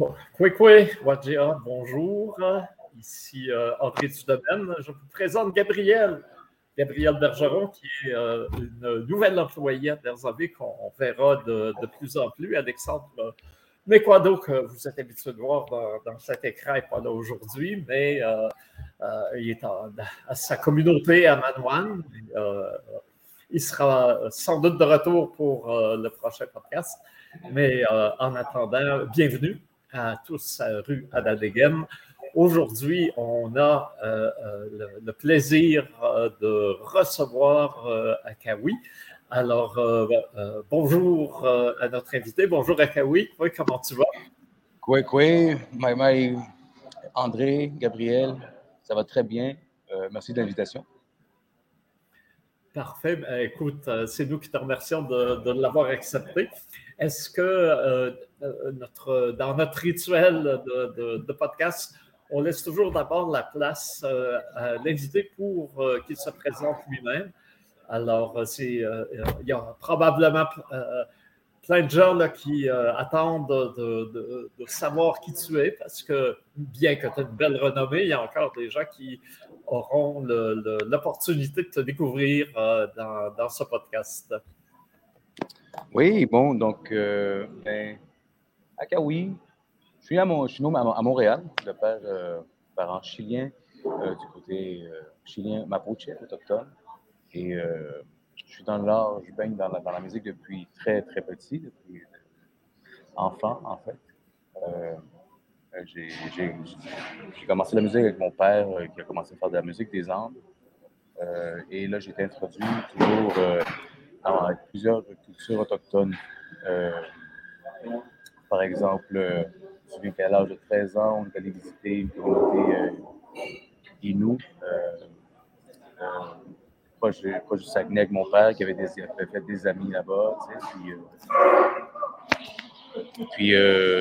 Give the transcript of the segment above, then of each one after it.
Bon, Wadjia, bonjour. Ici euh, André Domaine. Je vous présente Gabriel. Gabriel Bergeron, qui est euh, une nouvelle employée à qu'on verra de, plus en plus. Alexandre Mekwado, que vous êtes habitué de voir dans, cet écran, n'est pas là aujourd'hui, mais euh, euh, il est à sa communauté à Manouane. il sera sans doute de retour pour le prochain podcast. Mais en attendant, bienvenue à tous à rue Adadegem. Aujourd'hui, on a euh, euh, le, plaisir euh, de recevoir Akawi. Alors, bonjour à notre invité. Bonjour Akawi. Oui, comment tu vas? Quoi, quoi, Maï, André, Gabriel, ça va très bien. merci de l'invitation. Parfait. Ben, écoute, c'est nous qui te remercions de, l'avoir accepté. Est-ce que notre, dans notre rituel de, podcast, on laisse toujours d'abord la place euh, à l'invité pour euh, qu'il se présente lui-même? Alors, euh, il y a probablement plein de gens qui attendent de, savoir qui tu es parce que bien que tu aies une belle renommée, il y a encore des gens qui auront l'opportunité de te découvrir dans, ce podcast. Oui, bon, donc, ben, Akawi, suis, à, mon, je suis à, Montréal, de euh, parents chiliens, euh, du côté euh, chilien mapuche, autochtone. Et euh, je suis dans l'art, je baigne dans la, dans la, musique depuis très, très petit, depuis enfant, en fait. j'ai commencé la musique avec mon père qui a commencé à faire de la musique des Andes. et là, j'ai été introduit toujours avec plusieurs cultures autochtones. par exemple, je me souviens qu'à l'âge de 13 ans, on est allé visiter une communauté euh, Inou, euh, euh, proche, du Saguenay avec mon père, qui avait, des, fait des amis là-bas. Tu sais, puis,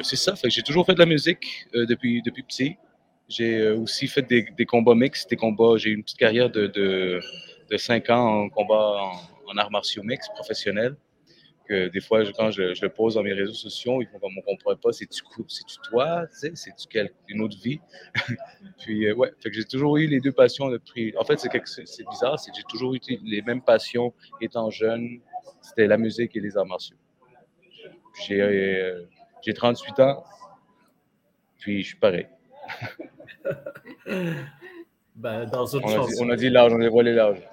c'est ça, j'ai toujours fait de la musique depuis, depuis petit. J'ai aussi fait des, des, combats mixtes, des combats. J'ai eu une petite carrière de, de, de 5 ans en combat en arts martiaux mixtes professionnels des fois, quand je, le pose dans mes réseaux sociaux, ils font comme on comprend pas, c'est-tu toi, c'est-tu une autre vie? Puis, euh, ouais, fait que j'ai toujours eu les deux passions depuis. En fait, c'est bizarre, c'est que j'ai toujours eu les mêmes passions étant jeune. C'était la musique et les arts martiaux. J'ai 38 euh, ans, puis je suis pareil. ben, dans une on, a dit, on a dit l'âge, on a dévoilé l'âge.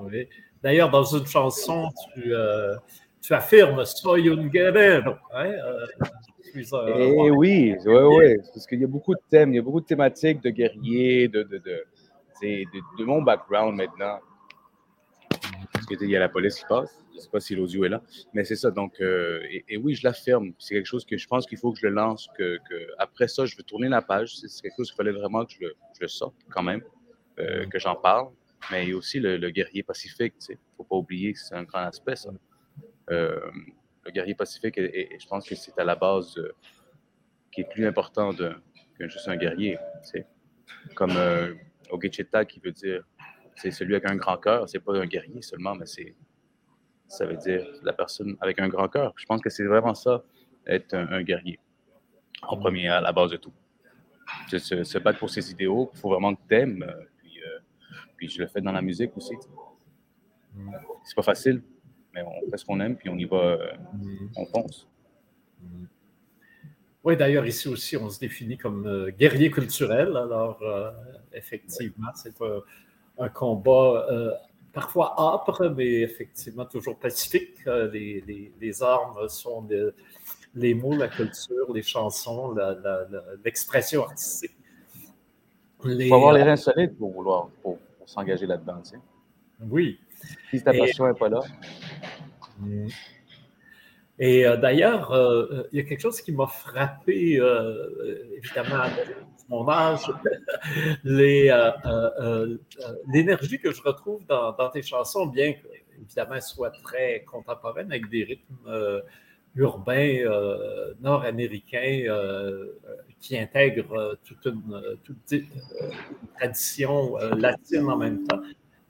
Oui. D'ailleurs, dans une chanson, tu, euh, tu affirmes soy un guerrero. Hein? Euh, eh oui, oui, oui. Parce qu'il y a beaucoup de thèmes, il y a beaucoup de thématiques de guerriers, de, de, de, de mon background maintenant. Parce qu'il y a la police qui passe. Je ne sais pas si l'audio est là. Mais c'est ça. Donc, euh, et, oui, je l'affirme. C'est quelque chose que je pense qu'il faut que je le lance. Que, que, après ça, je veux tourner la page. C'est quelque chose qu'il fallait vraiment que je le, je le sorte quand même, euh, que j'en parle. Mais il y a aussi le, guerrier pacifique. Il ne faut pas oublier que c'est un grand aspect, ça. Euh, le guerrier pacifique, et, je pense que c'est à la base qui est plus important que juste un guerrier. C'est comme euh, Ogecheta qui veut dire c'est celui avec un grand cœur, c'est pas un guerrier seulement, mais c'est ça veut dire la personne avec un grand cœur. Je pense que c'est vraiment ça, être un, guerrier, en premier, à la base de tout. Se, battre pour ses idéaux, il faut vraiment que tu aimes, euh, puis, je le fais dans la musique aussi. C'est pas facile, mais on fait ce qu'on aime, puis on y va, euh, mm. on fonce. Mm. Oui, d'ailleurs, ici aussi, on se définit comme euh, guerrier culturel. Alors, euh, effectivement, c'est un, combat parfois âpre, mais effectivement toujours pacifique. Les, armes sont les mots, la culture, les chansons, l'expression artistique. Il faut avoir les reins solides pour vouloir pour, s'engager là-dedans. Tu sais. Oui. Si ta passion n'est pas là. Et euh, d'ailleurs, euh, euh, il y a quelque chose qui m'a frappé, évidemment, à mon âge, l'énergie que je retrouve dans, tes chansons, bien qu'évidemment, elles soient très contemporaines, avec des rythmes urbains nord-américains qui intègrent toute une, toute une tradition latine en même temps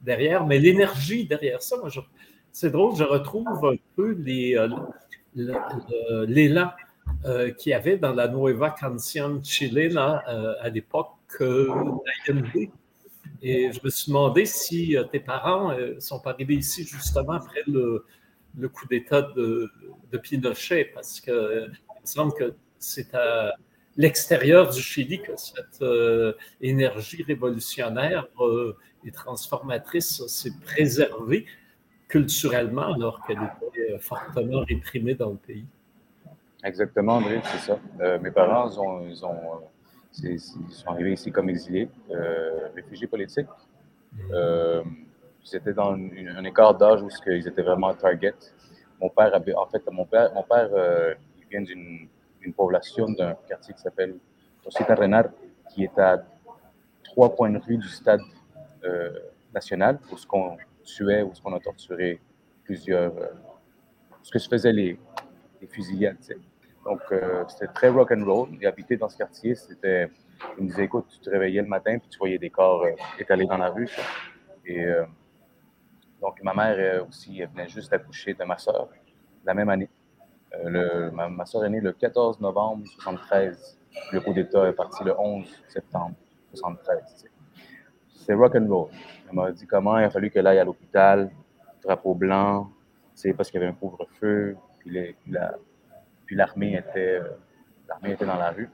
derrière. Mais l'énergie derrière ça, moi, c'est drôle, je retrouve un peu euh, l'élan qui y avait dans la Nueva Canción chilena à l'époque l'ANB. Et je me suis demandé si tes parents sont arrivés ici justement après le, le coup d'État de, de, Pinochet, parce qu'il me semble que c'est à l'extérieur du Chili que cette euh, énergie révolutionnaire euh, et transformatrice s'est préservée culturellement alors qu'elle était fortement réprimée dans le pays. Exactement, André, c'est ça. Euh, mes parents, ils, ils, ont, ils, sont arrivés ici comme exilés, réfugiés politiques. Ils étaient dans un écart d'âge où ils étaient vraiment target. Mon père, en fait, mon père, mon père il vient d'une une population d'un quartier qui s'appelle Tosita Renard, qui est à trois points de rue du stade euh, national, où ce qu'on tuait, où ce qu'on a torturé plusieurs, euh, ce que se faisaient les, les fusillades. Donc, euh, c'était très rock and roll. Et habiter dans ce quartier, c'était. Il me disait, écoute, tu te réveillais le matin, puis tu voyais des corps étalés dans la rue. Donc, ma mère aussi, elle venait juste d'accoucher de ma soeur la même année. Euh, ma, soeur est née le 14 novembre 1973. Le coup d'État est parti le 11 septembre 1973. C'est rock and roll. Elle m'a dit comment il a fallu qu'elle aille à l'hôpital, drapeau blanc, parce qu'il y avait un couvre-feu, puis, l'armée était, euh, l'armée était dans la rue.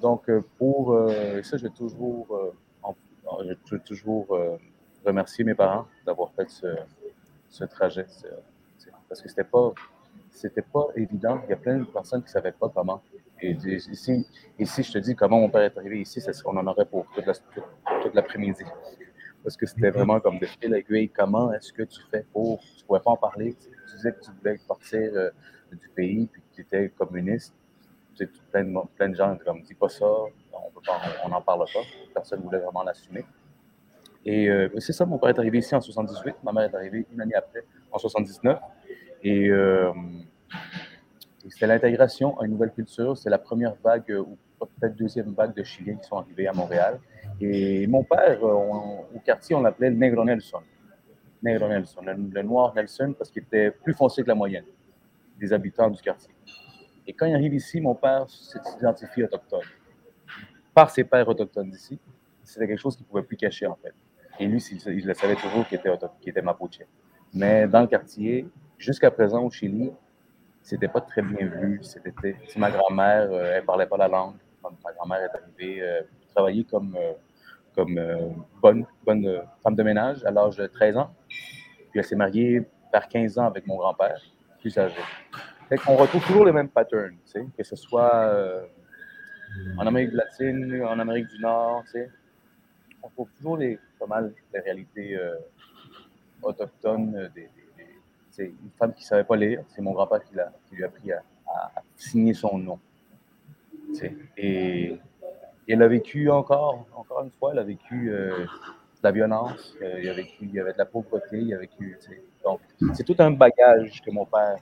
Donc, euh, pour ça, je vais toujours, toujours remercier mes parents d'avoir fait ce, ce trajet. Parce que c'était pas pas évident. Il y a plein de personnes qui ne savaient pas comment. Et ici, ici, je te dis comment mon père est arrivé ici, qu'on en aurait pour toute l'après-midi. Parce que c'était vraiment comme de fil aiguille. Comment est-ce que tu fais pour. Tu ne pouvais pas en parler? Tu disais que tu voulais partir euh, du pays, puis que tu étais communiste. Tu sais, plein, de, plein de gens comme dis pas ça, on n'en parle pas. Personne ne voulait vraiment l'assumer. Et euh, c'est ça, mon père est arrivé ici en 78, ma mère est arrivée une année après, en 79. Et euh, c'était l'intégration à une nouvelle culture. C'est la première vague, euh, ou peut-être deuxième vague de Chiliens qui sont arrivés à Montréal. Et mon père, euh, au quartier, on l'appelait le Negro Nelson. Negro Nelson, le, noir Nelson, parce qu'il était plus foncé que la moyenne des habitants du quartier. Et quand il arrive ici, mon père s'identifie autochtone. Par ses pères autochtones d'ici, c'était quelque chose qu'il ne pouvait plus cacher, en fait. Et lui, il, le savait toujours qu'il était, était mapuche. Mais dans le quartier, jusqu'à présent au Chili, c'était pas très bien vu. C'était, ma grand-mère, euh, elle parlait pas la langue. Ma grand-mère est arrivée euh, travailler comme, euh, comme bonne, bonne femme de ménage à l'âge de 13 ans. Puis elle s'est mariée vers 15 ans avec mon grand-père, plus âgé. Fait qu'on retrouve toujours les mêmes patterns, que ce soit en Amérique latine, en Amérique du Nord, on trouve toujours pas mal les réalités autochtones des, c'est une femme qui ne savait pas lire. C'est mon grand-père qui, qui, lui a appris à, signer son nom. Et, elle a vécu encore, encore une fois, elle a vécu euh, de la violence, euh, il, a vécu, il y avait de la pauvreté, il a vécu. Donc, c'est tout un bagage que mon père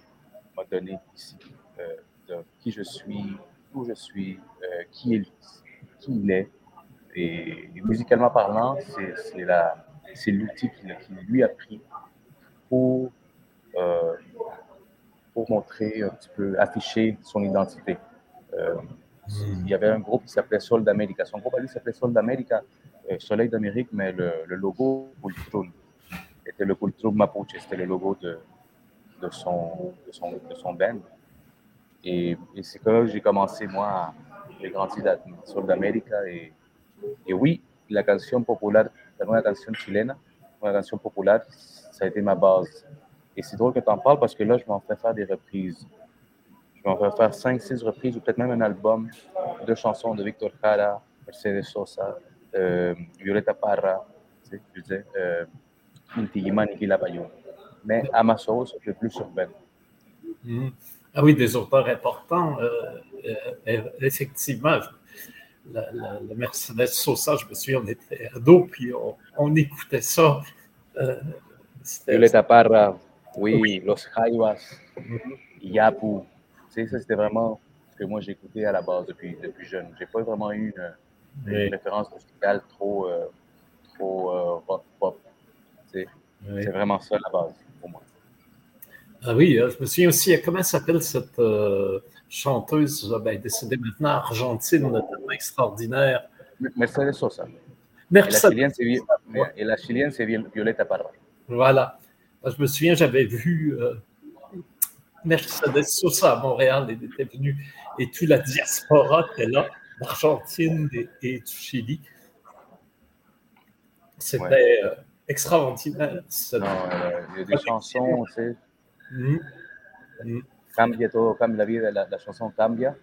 m'a donné ici, euh, de qui je suis, où je suis, qui, est, qui il est. Et, musicalement parlant, c'est l'outil qu'il lui a pris pour euh, pour montrer un petit peu, afficher son identité. Euh, il y avait un groupe qui s'appelait Sol d'Amérique. Son groupe à lui s'appelait Sol d'Amérique, euh, Soleil d'Amérique, mais le, logo Cultrum était le Cultrum Mapuche, c'était le logo de, son, band. Et, c'est comme là que j'ai commencé, moi, j'ai grandi dans Sol d'Amérique. Et, et, oui, la canción populaire, la nouvelle canción chilena, la canción populaire, ça a été ma base. Et c'est drôle que tu en parles parce que là, je m'en fais faire des reprises. Je m'en fais faire 5, 6 reprises ou peut-être même un album de chansons de Victor Jara, Mercedes Sosa, euh, Violeta Parra, tu sais, je disais, euh. Mais à ma sauce, le plus urbaine. Mm. Ah oui, des auteurs importants. Euh, euh effectivement, la, Mercedes Sosa, je me souviens, on était ados, puis on, on écoutait ça. Euh, Violeta Parra, oui, Los Jaivas, Yapu. Tu sais, ça, c'était vraiment ce que moi j'écoutais à la base depuis, depuis jeune. J'ai pas vraiment eu une, référence musicale trop, euh, trop euh, rock pop. C'est vraiment ça la base pour moi. Ah oui, euh, je me souviens aussi, comment s'appelle cette chanteuse ben, décédée maintenant, argentine, extraordinaire. Mercedes Sosa. Mercedes. Et la chilienne, c'est Violeta Parra. Voilà. Je me souviens, j'avais vu euh, Mercedes Sosa à Montréal, elle était venue, et toute la diaspora était là, d'Argentine et, du Chili. C'était euh, extraordinaire. Non, euh, il y a des chansons, tu sais. Mm. Mm. Cambia todo, cambia la vida, la, la chanson Cambia.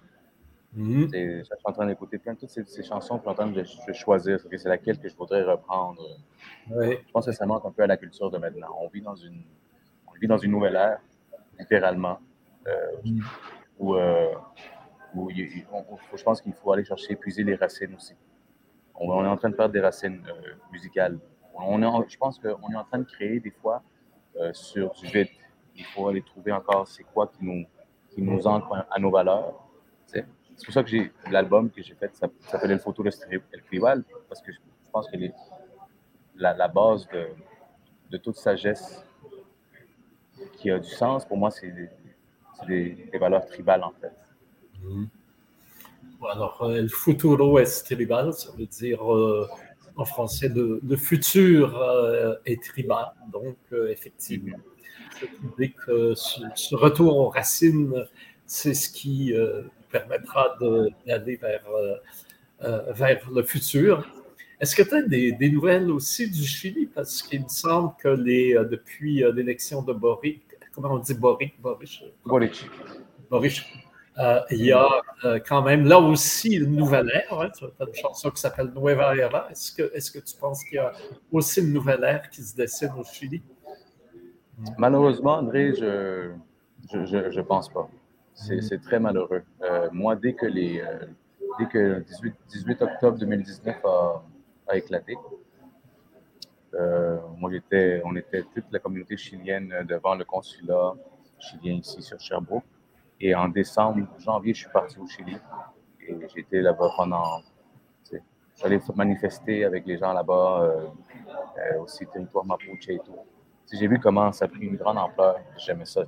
Mm. Je suis en train d'écouter plein de toutes ces, chansons, puis en train de, choisir, c'est laquelle que je voudrais reprendre. Je pense que ça manque un peu à la culture de maintenant. On vit dans une, on vit dans une nouvelle ère, littéralement, euh, où, euh, où je pense qu'il faut aller chercher, épuiser les racines aussi. On, est en train de perdre des racines euh, musicales. On est je pense qu'on est en train de créer des fois sur du vide. Il faut aller trouver encore c'est quoi qui nous, qui nous ancre à nos valeurs. C'est pour ça que j'ai l'album que j'ai fait, ça, s'appelle El Futuro El Tribal, parce que je, pense que les, la, la, base de, de toute sagesse qui a du sens, pour moi, c'est des, valeurs tribales, en fait. Mm-hmm. Alors, euh, El futuro es tribal, ça veut dire euh, en français le, le futur euh, est tribal. Donc, effectivement, mm-hmm. que ce, retour aux racines, c'est ce qui permettra d'aller vers, vers le futur. Est-ce que tu as des, des, nouvelles aussi du Chili? Parce qu'il me semble que les, depuis l'élection de Boric, comment on dit? Boric? Boric? Boric. Boric. Euh, il y a euh, quand même là aussi une nouvelle ère. Hein, tu as une chanson qui s'appelle Nueva Era. Est-ce que, est que tu penses qu'il y a aussi une nouvelle ère qui se dessine au Chili? Malheureusement, André, je ne je, pense pas. Mm-hmm. C'est très malheureux. Euh, moi, dès que, les, dès que le 18, 18 octobre 2019 a, a éclaté, moi, j'étais, on était toute la communauté chilienne devant le consulat chilien ici sur Sherbrooke. Et en décembre, janvier, je suis parti au Chili. Et j'étais là-bas pendant. J'allais manifester avec les gens là-bas, euh, euh, aussi territoire Mapuche et tout. J'ai vu comment ça a pris une grande ampleur. J'aimais ça.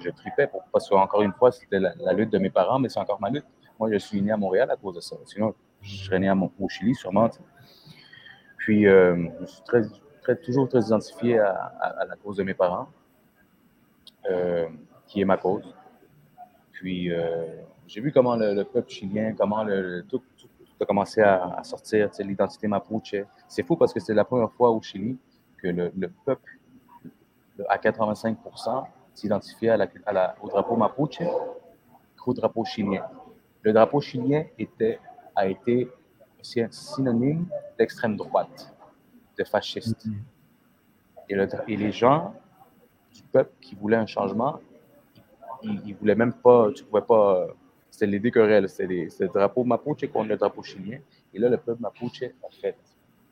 Je, tripais pour, parce qu'encore une fois, c'était la, lutte de mes parents, mais c'est encore ma lutte. Moi, je suis né à Montréal à cause de ça. Sinon, je serais né à, au Chili, sûrement. Puis, euh, je suis très, toujours très identifié à, à, la cause de mes parents, qui est ma cause. Puis, euh, j'ai vu comment le, peuple chilien, comment le, tout, a commencé à, sortir, l'identité mapuche. C'est fou parce que c'est la première fois au Chili que le, peuple, à 85 s'identifiait à la, au drapeau mapuche qu'au drapeau chilien. Le drapeau chilien était, a été synonyme d'extrême droite, de fasciste. Mm-hmm. et les gens du peuple qui voulaient un changement ils, voulaient même pas, tu pouvais pas, c'était les deux querelles, c'était le drapeau mapuche contre le drapeau chilien. Et là, le peuple mapuche a fait,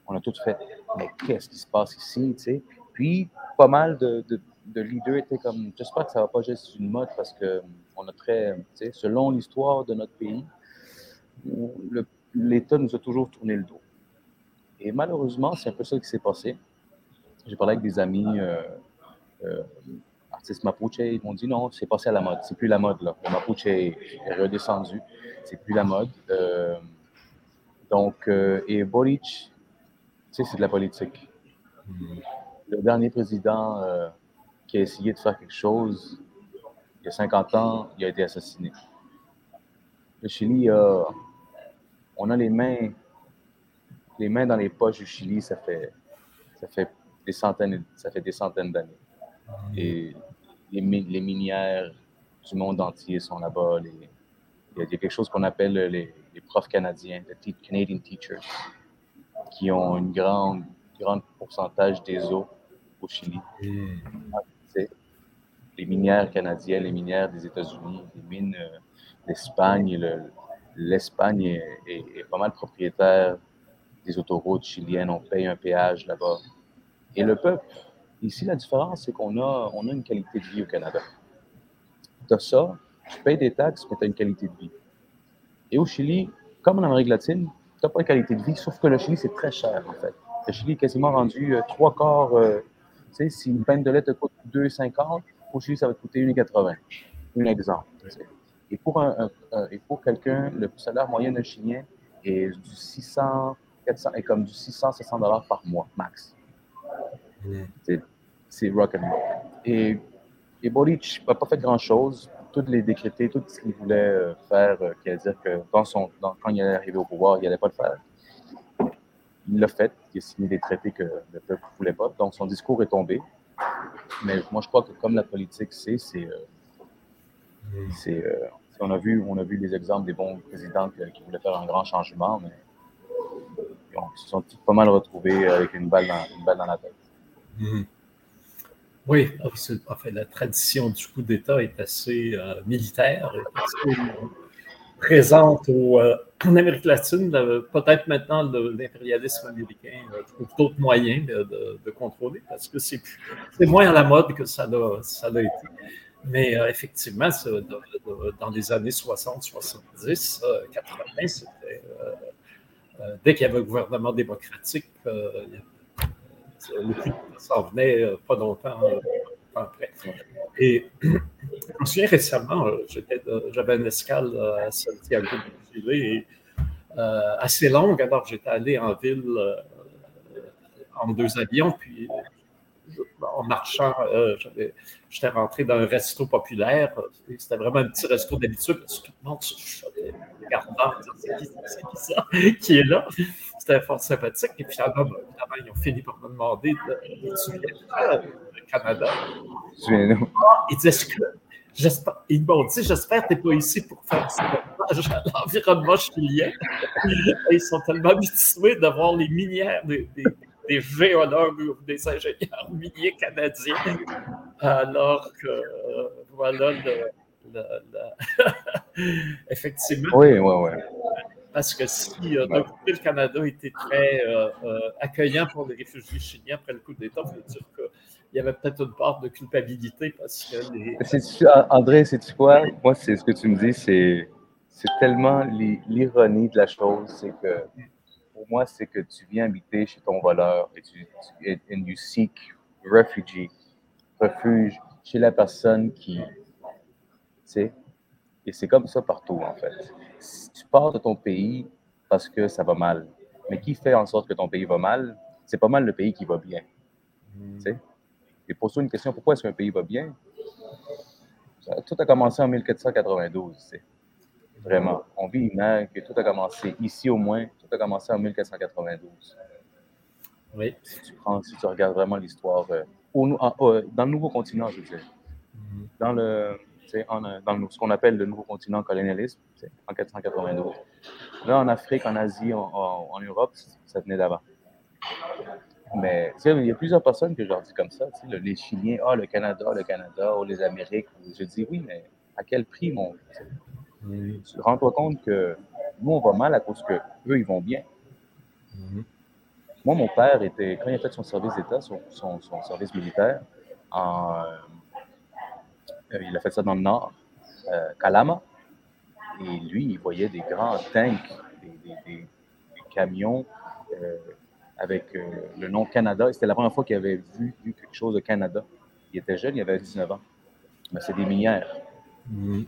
on a tout fait, mais qu'est-ce qui se passe ici, tu sais? Puis, pas mal de, de, leaders étaient comme, j'espère que ça va pas juste une mode parce que on a très, selon l'histoire de notre pays, l'État nous a toujours tourné le dos. Et malheureusement, c'est un peu ça qui s'est passé. J'ai parlé avec des amis euh, euh, artistes mapuche, ils m'ont dit non, c'est passé à la mode. C'est plus la mode, là. Le mapuche est, redescendu. C'est plus la mode. Euh, donc, et Boric, tu sais, c'est de la politique. Le dernier président euh, qui a essayé de faire quelque chose, il y a 50 ans, il a été assassiné. Le Chili, on a les mains, les mains dans les poches du Chili, ça fait, ça fait des centaines, ça fait des centaines d'années. Et les, minières du monde entier sont là-bas. Il y, a quelque chose qu'on appelle les, profs canadiens, les Canadian Teachers, qui ont un grand, grand pourcentage des eaux au Chili. Les minières canadiennes, les minières des États-Unis, les mines euh, d'Espagne. L'Espagne est, pas mal propriétaire des autoroutes chiliennes. On paye un péage là-bas. Et le peuple Ici, la différence, c'est qu'on a, on a une qualité de vie au Canada. Tu as ça, tu payes des taxes, mais tu as une qualité de vie. Et au Chili, comme en Amérique latine, tu n'as pas une qualité de vie, sauf que le Chili, c'est très cher, en fait. Le Chili est quasiment rendu euh, trois quarts. Euh, sais, si une peine de lait te coûte 2,50, au Chili, ça va te coûter 1,80. Un exemple. Et pour, un, et pour quelqu'un, le salaire moyen d'un Chilien est du 600, 400, est comme du 600, 700 dollars par mois, max. C'est rock and roll. Et, et Boric n'a pas fait grand-chose. Toutes les décrétés, tout ce qu'il voulait euh, faire, euh, qui dire que dans son, quand il allait arriver au pouvoir, il n'allait pas le faire. Il fait. Il a signé des traités que le peuple ne voulait pas. Donc, son discours est tombé. Mais moi, je crois que comme la politique, c'est. c'est, euh, on, a vu, on les exemples des bons présidents qui voulaient faire un grand changement, mais ils se sont pas mal retrouvés avec une balle dans, la tête. Mhm. Oui, la tradition du coup d'État est assez euh, militaire, présente euh, en Amérique latine. Peut-être maintenant l'impérialisme américain trouve d'autres moyens de, contrôler parce que c'est moins à la mode que ça l'a été. Mais euh, effectivement, dans les années 60, 70, 80, c'était dès qu'il y avait un gouvernement démocratique, le coup s'en venait euh, pas longtemps, euh, après. Et je me souviens récemment, euh, j'avais une escale à Santiago de assez longue, alors j'étais allé en ville en deux avions, puis en marchant, j'étais rentré dans un resto populaire. C'était vraiment un petit resto d'habitude, tout le monde se chuchotait, regardant, c'est qui, ça qui est là. C'était fort sympathique. Et puis, finalement, ils ont fini par me demander de, de Canada. Ah, ils m'ont dit, j'espère que tu n'es pas ici pour faire l'environnement chilien. ils sont tellement habitués de voir les minières des, des géologues ou des ingénieurs miniers canadiens, alors que, euh, voilà, le, effectivement. Oui, oui, oui. Parce que si euh, d'un côté, le Canada était très euh, accueillant pour les réfugiés chiliens après le coup d'État, ça veut dire qu'il y avait peut-être une part de culpabilité parce que les... André, c'est quoi? Moi, c'est ce que tu me dis, c'est tellement l'ironie de la chose, c'est que pour moi, c'est que tu viens habiter chez ton voleur et tu, tu and seek refuge chez la personne qui, tu sais, et c'est comme ça partout en fait. Tu pars de ton pays parce que ça va mal, mais qui fait en sorte que ton pays va mal, c'est pas mal le pays qui va bien. Tu sais? Et pose-toi une question, pourquoi est-ce qu'un pays va bien? Tout a commencé en 1492, tu sais. Vraiment. On vit une que tout a commencé, ici au moins, tout a commencé en 1492. Oui. Si tu, prends, si tu regardes vraiment l'histoire, euh, euh, dans le nouveau continent, je veux dire, mm-hmm. dans, le, en, dans ce qu'on appelle le nouveau continent colonialisme, en 1492. Là, en Afrique, en Asie, en, Europe, ça venait d'avant. Mais il y a plusieurs personnes que je leur dis comme ça, les Chiliens, ah, le Canada, le Canada, ou les Amériques. Je dis oui, mais à quel prix, mon. Rends-toi compte que nous, on va mal à cause que eux, ils vont bien. Mhm. Moi, mon père était, quand il a fait son service d'État, son, son, service militaire, en, euh, il a fait ça dans le nord, euh, Kalama. Et lui, il voyait des grands tanks, des, des, camions euh, avec le nom Canada. C'était la première fois qu'il avait vu, quelque chose de Canada. Il était jeune, il avait 19 ans. Mais c'est des minières. Mhm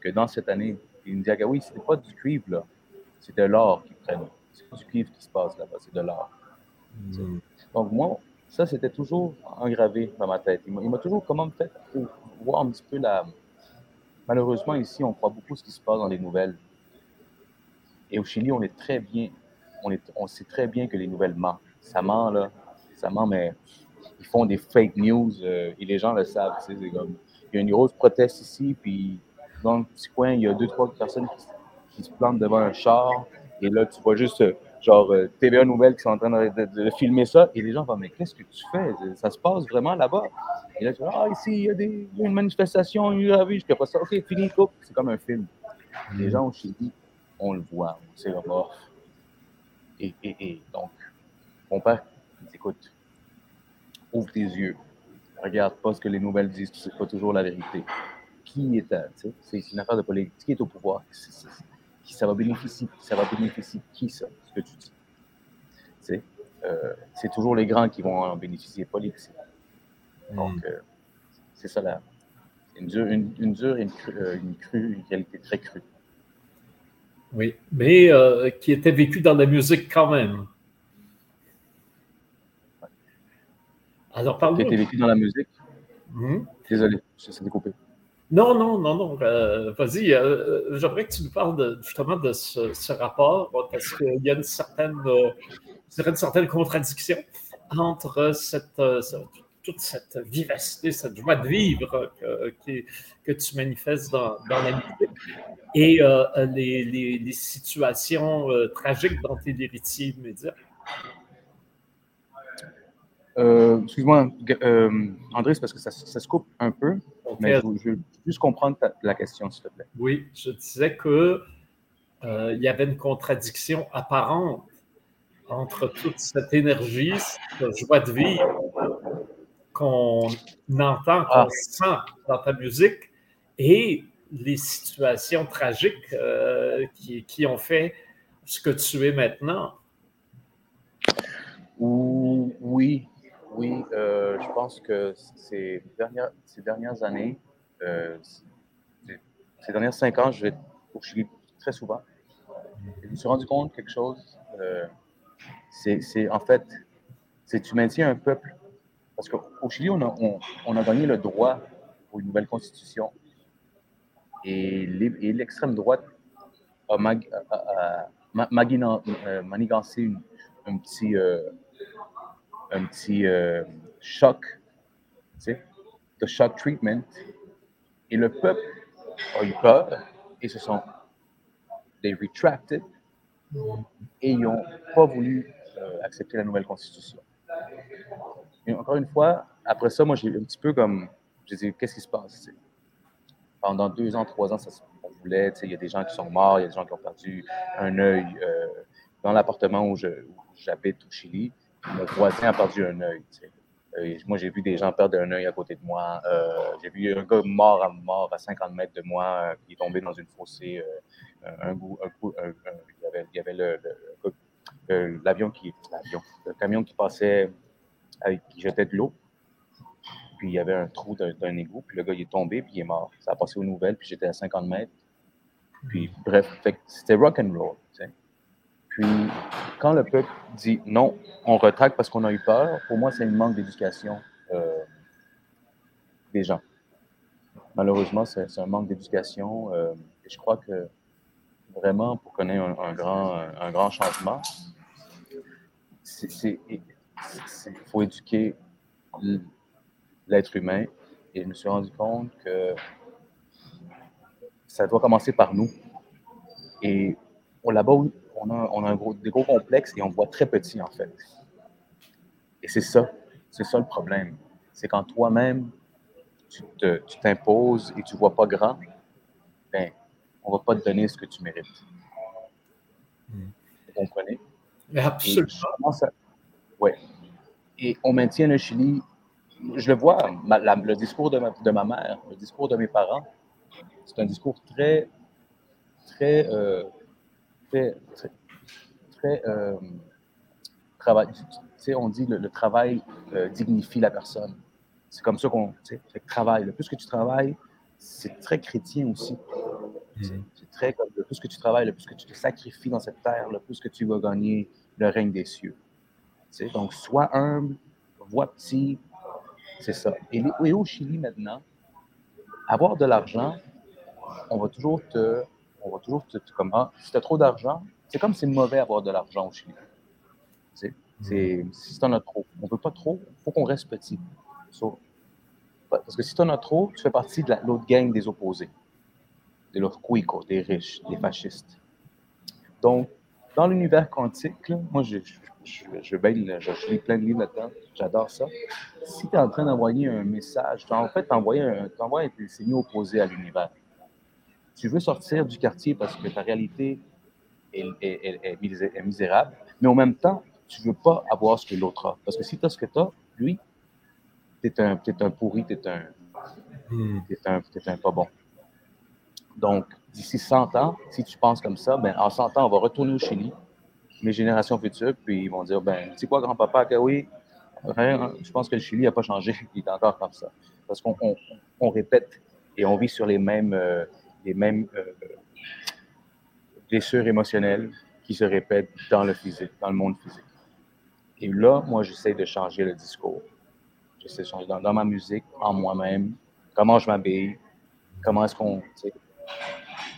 que dans cette année, il me dit, ah, oui, c'était pas du cuivre, là. C'est de l'or qui prenait. C'est pas du cuivre qui se passe là-bas, c'est de l'or. Hmm. Donc, moi, ça, c'était toujours engravé dans ma tête. Il m'a toujours comment peut-être voir un petit peu la. Malheureusement, ici, on croit beaucoup ce qui se passe dans les nouvelles. Et au Chili, on est très bien. On, est, on sait très bien que les nouvelles mentent. Ça ment, là. Ça ment, mais ils font des fake news euh, et les gens le savent. C'est comme, il y a une grosse proteste ici, puis dans le petit coin, il y a deux, trois personnes qui, se plantent devant un char. Et là, tu vois juste, euh, genre, euh, TVA Nouvelles qui sont en train de, filmer ça. Et les gens vont, mais qu'est-ce que tu fais? Ça se passe vraiment là-bas? Et là, tu vois, ah, ici, il y a, des, une manifestation, il y a je pas ça. OK, fini, coupe. C'est comme un film. Les mm. gens au Chili, on le voit, c'est le mort. Et, et, et, donc, mon père il dit, écoute, ouvre tes yeux. Regarde pas ce que les nouvelles disent, c'est pas toujours la vérité qui est, c'est une affaire de politique, qui est au pouvoir, qui ça va bénéficier, ça va bénéficier? Qui ça, ce que tu dis. Euh, c'est toujours les grands qui vont en bénéficier, pas les petits. Donc, mm. euh, c'est ça là. Une dure, une, dure une, crue, une crue, une réalité très crue. Oui, mais qui était vécu dans la musique quand même. Alors, parle Qui était vécu dans la musique. Hmm? Désolé, je suis découpé. Non, non, non, non. Euh, vas-y, euh, j'aimerais que tu nous parles justement de ce, rapport, parce qu'il y a une certaine, euh, une certaine contradiction entre cette, toute cette vivacité, cette joie de vivre que, que tu manifestes dans, dans la musique et les, les, les, situations tragiques dans tes héritiers immédiats. Euh, excuse-moi, euh, André, c'est parce que ça, se coupe un peu, mais je, veux juste comprendre la question, s'il te plaît. Oui, je disais que euh, il y avait une contradiction apparente entre toute cette énergie, cette joie de vivre qu'on entend, qu'on ah. sent dans ta musique et les situations tragiques qui, qui, ont fait ce que tu es maintenant. Oui, oui, euh, je pense que ces dernières, ces dernières années, euh, ces dernières cinq ans, je vais au Chili très souvent. je me suis rendu compte de quelque chose. Euh, c'est en fait, c'est tu maintiens un peuple. Parce qu'au Chili, on a, a gagné le droit pour une nouvelle constitution. Et l'extrême droite a, manigancé un petit un petit euh, choc, tu sais, de shock treatment. Et le peuple a eu peur et se sont retracted et n'ont pas voulu euh, accepter la nouvelle constitution. Encore une fois, après ça, moi, j'ai un petit peu comme, j'ai dit, qu'est-ce qui se passe? Pendant deux ans, trois ans, ça se voulait, il y a des gens qui sont morts, il y a des gens qui ont perdu un œil euh, dans l'appartement où j'habite au Chili mon voisin a perdu un œil. Euh, moi, j'ai vu des gens perdre un œil à côté de moi. Euh, j'ai vu un gars mort à mort à 50 mètres de moi qui est tombé dans une fossée. un, coup, il y avait, l'avion qui, l'avion, le camion qui passait, qui jetait de l'eau. Puis il y avait un trou d'un, égout. Puis le gars il est tombé puis il est mort. Ça a passé aux nouvelles. Puis j'étais à 50 mètres. Puis bref, c'était rock and roll. Puis, quand le peuple dit non, on retraque parce qu'on a eu peur, pour moi, c'est un manque d'éducation euh, des gens. Malheureusement, c'est un manque d'éducation. Euh, et je crois que vraiment, pour connaître un, grand, un grand changement, il faut éduquer l'être humain. Et je me suis rendu compte que ça doit commencer par nous. Et là-bas, on a, on a un gros, des gros complexes et on voit très petit, en fait. Et c'est ça, c'est ça le problème. C'est quand toi-même, tu t'imposes et tu ne vois pas grand, ben, on ne va pas te donner ce que tu mérites. Hmm. Vous comprenez? Absolument. Oui. Et on maintient le Chili. Je le vois, le discours de ma, de ma, mère, le discours de mes parents, c'est un discours très, très, euh, très, très, euh, travail. Tu sais, on dit le, le travail euh, dignifie la personne. C'est comme ça qu'on travaille. Le plus que tu travailles, c'est très chrétien aussi. Mm-hmm. C'est très comme le plus que tu travailles, le plus que tu te sacrifies dans cette terre, le plus que tu vas gagner le règne des cieux. Donc, sois humble, vois petit, c'est ça. Et, au Chili maintenant, avoir de l'argent, on va toujours te on va toujours te, comme, ah, si tu as trop d'argent, c'est comme c'est mauvais avoir de l'argent au Chili. Si tu en as trop, on ne veut pas trop, il faut qu'on reste petit. parce que si tu en as trop, tu fais partie de l'autre gang des opposés, de los cuicos, des riches, des fascistes. Donc, dans l'univers quantique, moi, je, je, je, lis plein de livres là-dedans, j'adore ça. Si tu es en train d'envoyer un message, en fait, tu envoies, des signaux opposés à l'univers tu veux sortir du quartier parce que ta réalité est, misérable, mais en même temps, tu ne veux pas avoir ce que l'autre a. Parce que si tu as ce que tu as, lui, tu es un, un pourri, tu es, un, hmm. un, un pas bon. Donc, d'ici 100 ans, si tu penses comme ça, ben, en 100 ans, on va retourner au Chili, les générations futures, puis ils vont dire, ben, tu sais quoi, grand-papa, que oui, je pense que le Chili n'a pas changé, il est encore comme ça. Parce qu'on on, répète et on vit sur les mêmes, les mêmes blessures émotionnelles qui se répètent dans le physique, dans le monde physique. Et là, moi, j'essaie de changer le discours. J'essaie de changer dans, ma musique, en moi-même, comment je m'habille, comment est-ce qu'on.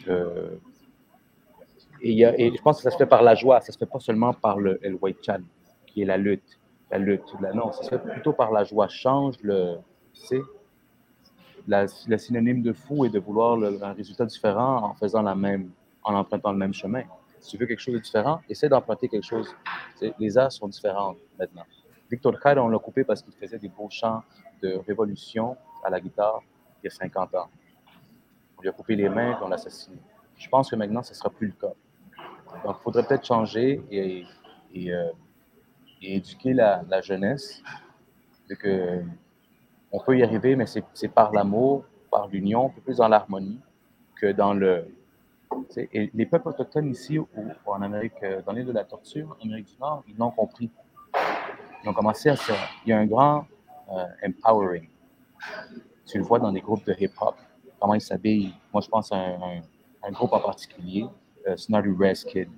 Euh, et, et, je pense que ça se fait par la joie, ça se fait pas seulement par le El White Chan, qui est la lutte. La lutte, la, non, ça se fait plutôt par la joie. Change le. Sais, la, le synonyme de fou est de vouloir un résultat différent en faisant la même, en empruntant le même chemin. Si tu veux quelque chose de différent, essaie d'emprunter quelque chose. les arts sont différents maintenant. Victor Kyle, on l'a coupé parce qu'il faisait des beaux chants de révolution à la guitare il y a 50 ans. Lui a coupé les mains et on l'a assassiné. Je pense que maintenant, ce ne sera plus le cas. Donc, il faudrait peut-être changer et, euh, éduquer la, jeunesse que on peut y arriver, mais c'est par l'amour, par l'union, un peu plus dans l'harmonie que dans le, les peuples autochtones ici, en Amérique, euh, dans l'île de la Torture, en Amérique du Nord, ils l'ont compris. Ils ont commencé à se. Il y a un grand euh, empowering. Tu le vois dans des groupes de hip-hop, comment ils s'habillent. Moi, je pense à un, groupe en particulier, euh, Snarly Kid.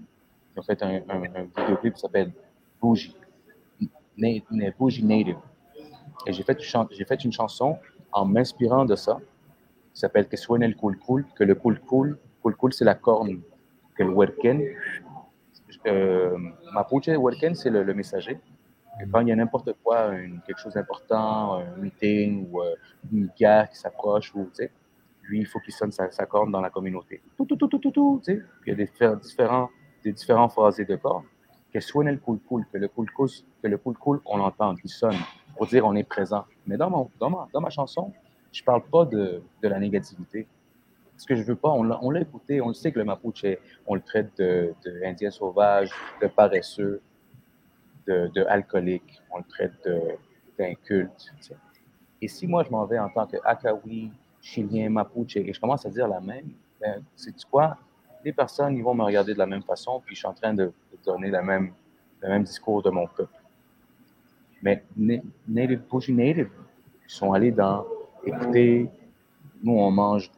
Ils ont fait un, un, vidéoclip qui s'appelle Bougie, Bougie Native. Et j'ai fait, une chanson en m'inspirant de ça, qui s'appelle Que suene el cool cool, que le cool cool Kulkul, c'est la corne que le Werken. Euh, Mapuche, Werken, c'est le, messager. quand il y a n'importe quoi, quelque chose d'important, un meeting ou euh, une guerre qui s'approche, ou, lui, il faut qu'il sonne sa, corne dans la communauté. Tout, tout, tout, tout, tout, tout il y a des différents, des différents phrasés de corne. Que soit le cool cool, que le cool cool, que le cool cool, on l'entend, qu'il sonne, pour dire on est présent. Mais dans, mon, dans, ma, dans ma chanson, je ne parle pas de, de la négativité ce que je veux pas, on l'a écouté, on le sait que le Mapuche, on le traite de, de sauvage, de paresseux, de, de, on le traite d'inculte. Et si moi je m'en vais en tant que Akawi, Chilien, Mapuche, et je commence à dire la même, ben, c'est quoi? Les personnes, ils vont me regarder de la même façon, puis je suis en train de, donner la même, le même discours de mon peuple. Mais Native, Pushi Native, ils sont allés dans, écoutez, nous on mange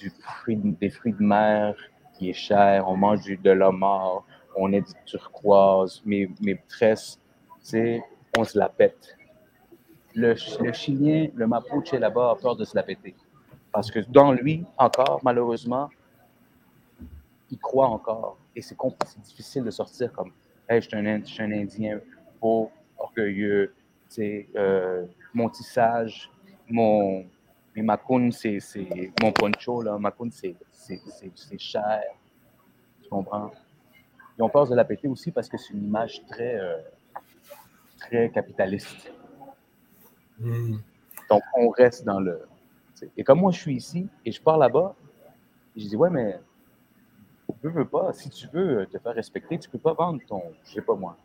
des fruits de mer qui est cher, on mange du, de l'homard, on est du turquoise, mes, mes tresses, on se la pète. Le, le Chilien, le Mapuche là-bas a peur de se la péter. Parce que dans lui, encore, malheureusement, il croit encore. Et c'est difficile de sortir comme hey, je, suis un, je suis un Indien beau, orgueilleux, euh, mon tissage, mon, mais Macon, c'est mon poncho, là. Macon, c'est cher. Tu comprends? Ils ont peur de la péter aussi parce que c'est une image très, euh, très capitaliste. Hmm. Donc, on reste dans le. Et comme moi, je suis ici et je pars là-bas, je dis, ouais, mais veux pas, si tu veux te faire respecter, tu ne peux pas vendre ton, je sais pas moi,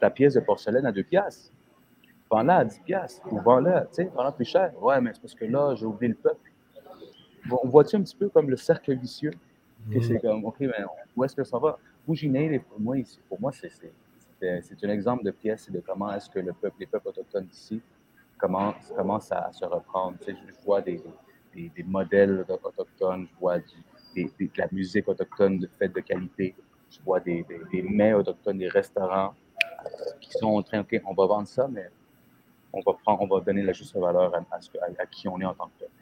ta pièce de porcelaine à deux piastres vends-la à 10 piastres ou vends-la, tu sais, vends-la plus cher. Ouais, mais c'est parce que là, j'ai oublié le peuple. On voit-tu un petit peu comme le cercle vicieux? Que c'est comme, OK, mais où est-ce que ça va? Bougie pour moi, pour moi c'est, c'est, un exemple de pièce et de comment est-ce que le peuple, les peuples autochtones ici commencent, commencent à, se reprendre. Tu je vois des, des, modèles autochtones, je vois de la musique autochtone de fête de qualité, je vois des, mets autochtones, des restaurants qui sont en train, OK, on va vendre ça, mais on va, prendre, on va donner la juste valeur à, à, qui on est en tant que peuple.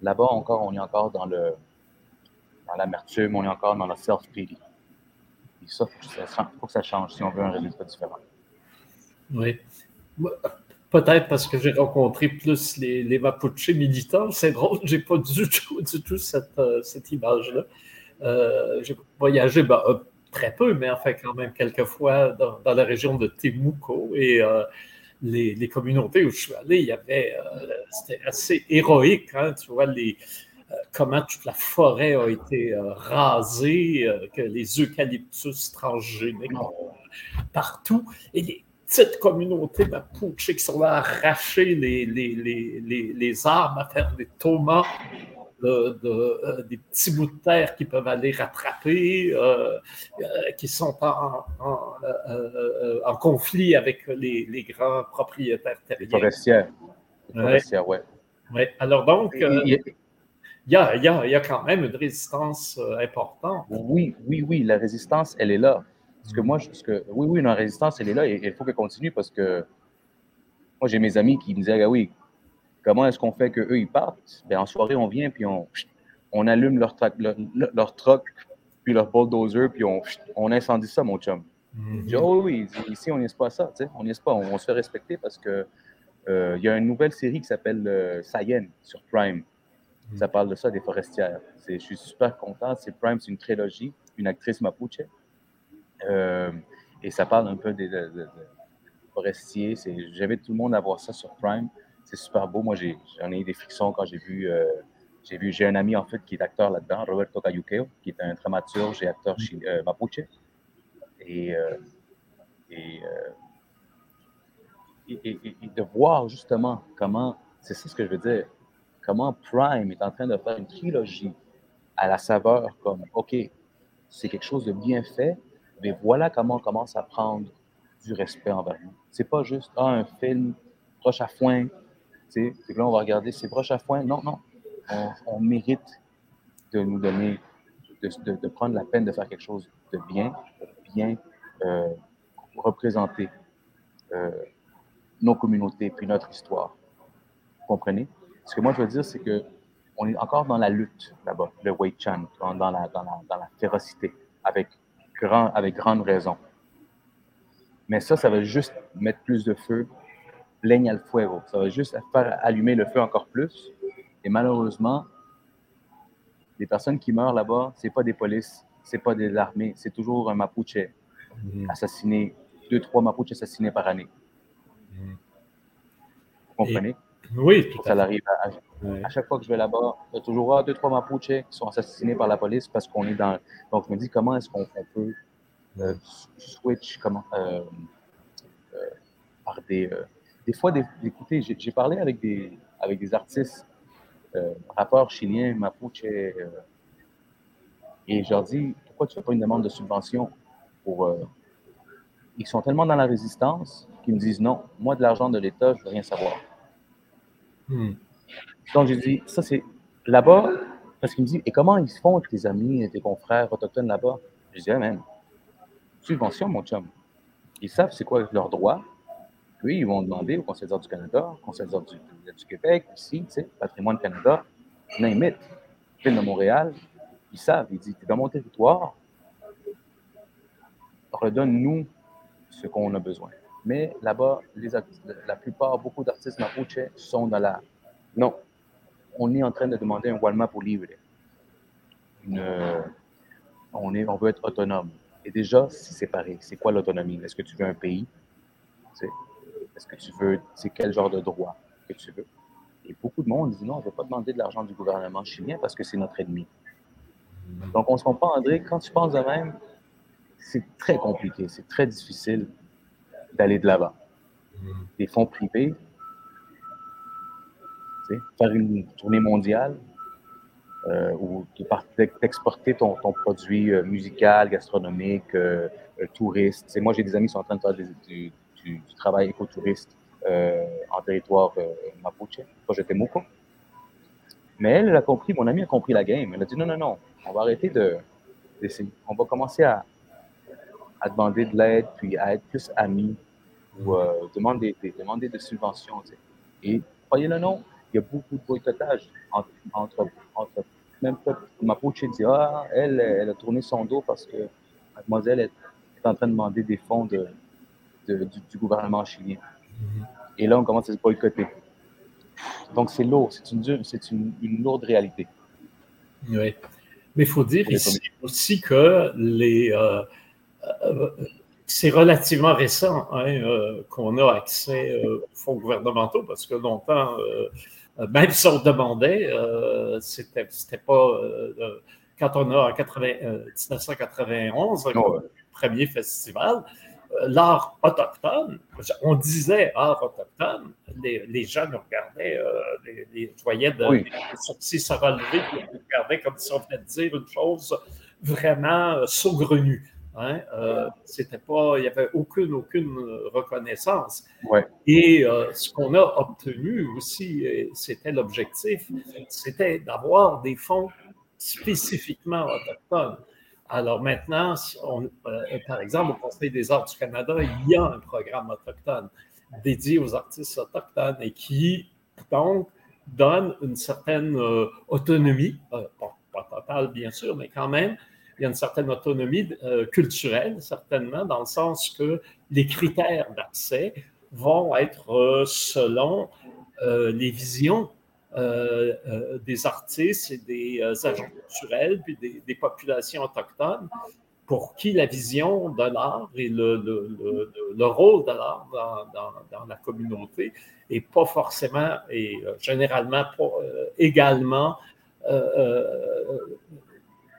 Là-bas encore, on est encore dans le dans l'amertume, on est encore dans la self-pity. Et ça, il faut, que ça change si on veut un résultat différent. Oui. Peut-être parce que j'ai rencontré plus les, les Mapuche militants. C'est drôle, j'ai pas du tout, du tout cette, euh, cette image-là. Euh, j'ai voyagé ben, euh, très peu, mais enfin quand même quelques fois dans, dans la région de Temuco et les, communautés où je suis allé, il y avait, c'était assez héroïque, hein, tu vois, les, comment toute la forêt a été rasée, que les eucalyptus transgéniques partout, et les petites communautés mapuche qui sont là à arracher les, les, les, les arbres, à faire des tomates de, euh, des petits bouts de terre qui peuvent aller rattraper, euh, euh, qui sont en, en, conflit avec les, les, grands propriétaires terriens. Les forestières. Les forestières, ouais. ouais. Alors donc. il y a, y, a, y a, quand même une résistance importante. Oui, oui, oui, la résistance, elle est là. Parce que moi, je, que, oui, oui, la résistance, elle est là et il faut qu'elle continue parce que moi, j'ai mes amis qui me disaient, ah oui, comment est-ce qu'on fait qu'eux, ils partent? Bien, en soirée, on vient, puis on, on allume leur, leur, leur truck, puis leur bulldozer, puis on, on incendie ça, mon chum. Mm dis, oh oui, ici, on n'y pas ça, tu sais, on n'y pas, on, se fait respecter parce que euh, il y a une nouvelle série qui s'appelle euh, sur Prime. Mhm. Ça parle de ça, des forestières. Je suis super content. C'est Prime, c'est une trilogie, une actrice mapuche. Euh, et ça parle un peu des, forestiers. J'invite tout le monde à voir ça sur Prime. C'est super beau. Moi, j'en ai, eu des frictions quand j'ai vu. Euh, j'ai vu, j'ai un ami en fait qui est acteur là-dedans, Roberto Cayuqueo, qui est un dramaturge et acteur mhm. mapuche. Et, et et, de voir justement comment, c'est ça ce que je veux dire, comment Prime est en train de faire une trilogie à la saveur comme, OK, c'est quelque chose de bien fait, mais voilà comment on commence à prendre du respect envers nous. C'est pas juste, ah, un film proche à foin, tu sais, là, on va regarder, c'est proche à foin. Non, non, on, mérite de nous donner, de, de, prendre la peine de faire quelque chose de bien, de bien euh, représenter euh, nos communautés, puis notre histoire. Vous comprenez? Ce que moi, je veux dire, c'est que on est encore dans la lutte là-bas, le Wei Chan, dans la, dans, la, dans la, férocité, avec, grand, avec grande raison. Mais ça, ça va juste mettre plus de feu, leña al fuego. Ça va juste faire allumer le feu encore plus. Et malheureusement, les personnes qui meurent là-bas, c'est pas des polices, c'est pas des armées, c'est toujours un Mapuche mm-hmm. assassiné, deux, trois Mapuches assassinés par année. Vous comprenez? oui, tout ça arrive à, chaque fois que je vais là-bas. Il y a toujours deux, trois Mapuches qui sont assassinés par la police parce qu'on est dans. Donc, je me dis comment est-ce qu'on peut euh, switch comment, euh, euh, par des. des fois, des, écoutez, j'ai parlé avec des, avec des artistes, rappeurs chiliens, Mapuche, et je leur dis pourquoi tu ne fais pas une demande de subvention pour. ils sont tellement dans la résistance qu'ils me disent non, moi, de l'argent de l'État, je ne veux rien savoir. Hmm. Donc, j'ai dit, ça, c'est là-bas, parce qu'il me dit, et comment ils font tes amis, tes confrères autochtones là-bas? Je dis, ah, même, subvention, mon chum. Ils savent c'est quoi leurs droits. Puis, ils vont demander au Conseil du Canada, au Conseil du, du, Québec, ici, tu sais, Patrimoine Canada, name Ville de Montréal. Ils savent, ils disent, tu es dans mon territoire, redonne-nous ce qu'on a besoin. Mais là-bas, la plupart, beaucoup d'artistes mapuche sont dans la. Non, on est en train de demander un Walma pour livre. on, est, on veut être autonome. Et déjà, c'est séparé. C'est quoi l'autonomie? Est-ce que tu veux un pays? Est-ce que tu veux, c'est quel genre de droit que tu veux? Et beaucoup de monde dit non, je ne veux pas demander de l'argent du gouvernement chilien parce que c'est notre ennemi. Donc, on se comprend, André, quand tu penses de même, c'est très compliqué, c'est très difficile d'aller de l'avant. Des fonds privés, faire une tournée mondiale euh, ou d'exporter ton, ton, produit euh, musical, gastronomique, euh, touriste. moi, j'ai des amis qui sont en train de faire du, travail écotouriste en territoire mapuche, projet Temuco. Mais elle, elle a compris, mon ami a compris la game. Elle a dit non, non, non, on va arrêter de, d'essayer. On va commencer à, demander de l'aide, puis à être plus amis, ou euh, demander, demander des subventions. Et croyez-le non, il y a beaucoup de boycottage entre, entre, entre même Mapuche dit Ah, elle, elle a tourné son dos parce que mademoiselle est, en train de demander des fonds de, du, gouvernement chilien. Mm-hmm. Et là, on commence à se boycotter. Donc, c'est lourd, c'est une, c'est une, une, lourde réalité. Oui. Mais il faut dire ici aussi que les, euh, euh, c'est relativement récent hein, euh, qu'on a accès aux fonds gouvernementaux parce que longtemps, même si on demandait, c'était, c'était pas. quand on a en 1991, le premier festival, l'art autochtone, on disait art autochtone, les, les gens nous regardaient, les, les, je voyais de, les sourcils se relever, ils nous regardaient comme si on venait de dire une chose vraiment saugrenue. Hein, euh, c'était pas, il n'y avait aucune, aucune reconnaissance. Ouais. Et euh, ce qu'on a obtenu aussi, c'était l'objectif, c'était d'avoir des fonds spécifiquement autochtones. Alors maintenant, on, euh, par exemple, au Conseil des arts du Canada, il y a un programme autochtone dédié aux artistes autochtones et qui, donc, donne une certaine autonomie, pas, pas, totale bien sûr, mais quand même, il y a une certaine autonomie euh, culturelle, certainement, dans le sens que les critères d'accès vont être euh, selon euh, les visions des artistes et des agents culturels, puis des, populations autochtones, pour qui la vision de l'art et le, le, rôle de l'art dans, dans, la communauté n'est pas forcément et généralement pas également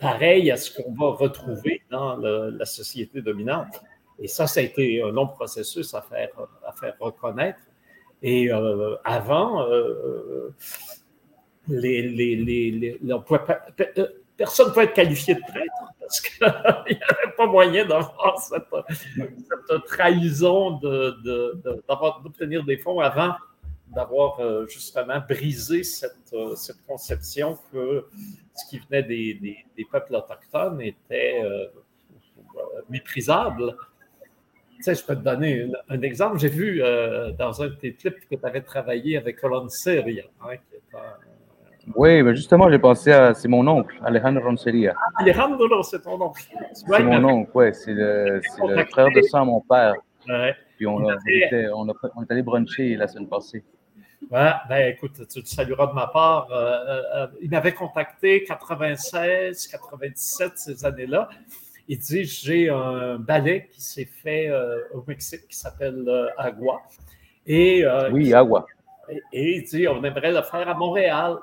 pareil à ce qu'on va retrouver dans la société dominante. Et ça, ça a été un long processus à faire, à faire reconnaître. Et euh, avant, euh, les, les, les, euh, personne ne peut être qualifié de prêtre parce qu'il n'y avait pas moyen d'avoir cette, cette, trahison d'obtenir de, de, des fonds avant d'avoir justement brisé cette, cette conception que ce qui venait des, peuples autochtones était euh, méprisable. Tu sais, je peux te donner un, exemple. J'ai vu euh, dans un de tes clips que tu avais travaillé avec Ronceria. Hein, oui, mais justement, j'ai pensé à. C'est mon oncle, Alejandro Ronceria. Alejandro, c'est ton oncle. C'est mon oncle, oui. C'est le, frère de sang à mon père. Puis on, on, on est allé bruncher la semaine passée. Ouais, ben écoute, tu te salueras de ma part. Euh, euh, euh, il m'avait contacté 96, 97, ces années-là. Il dit J'ai un ballet qui s'est fait au Mexique qui s'appelle Agua. Et, oui, Agua. Et, il dit On aimerait le faire à Montréal.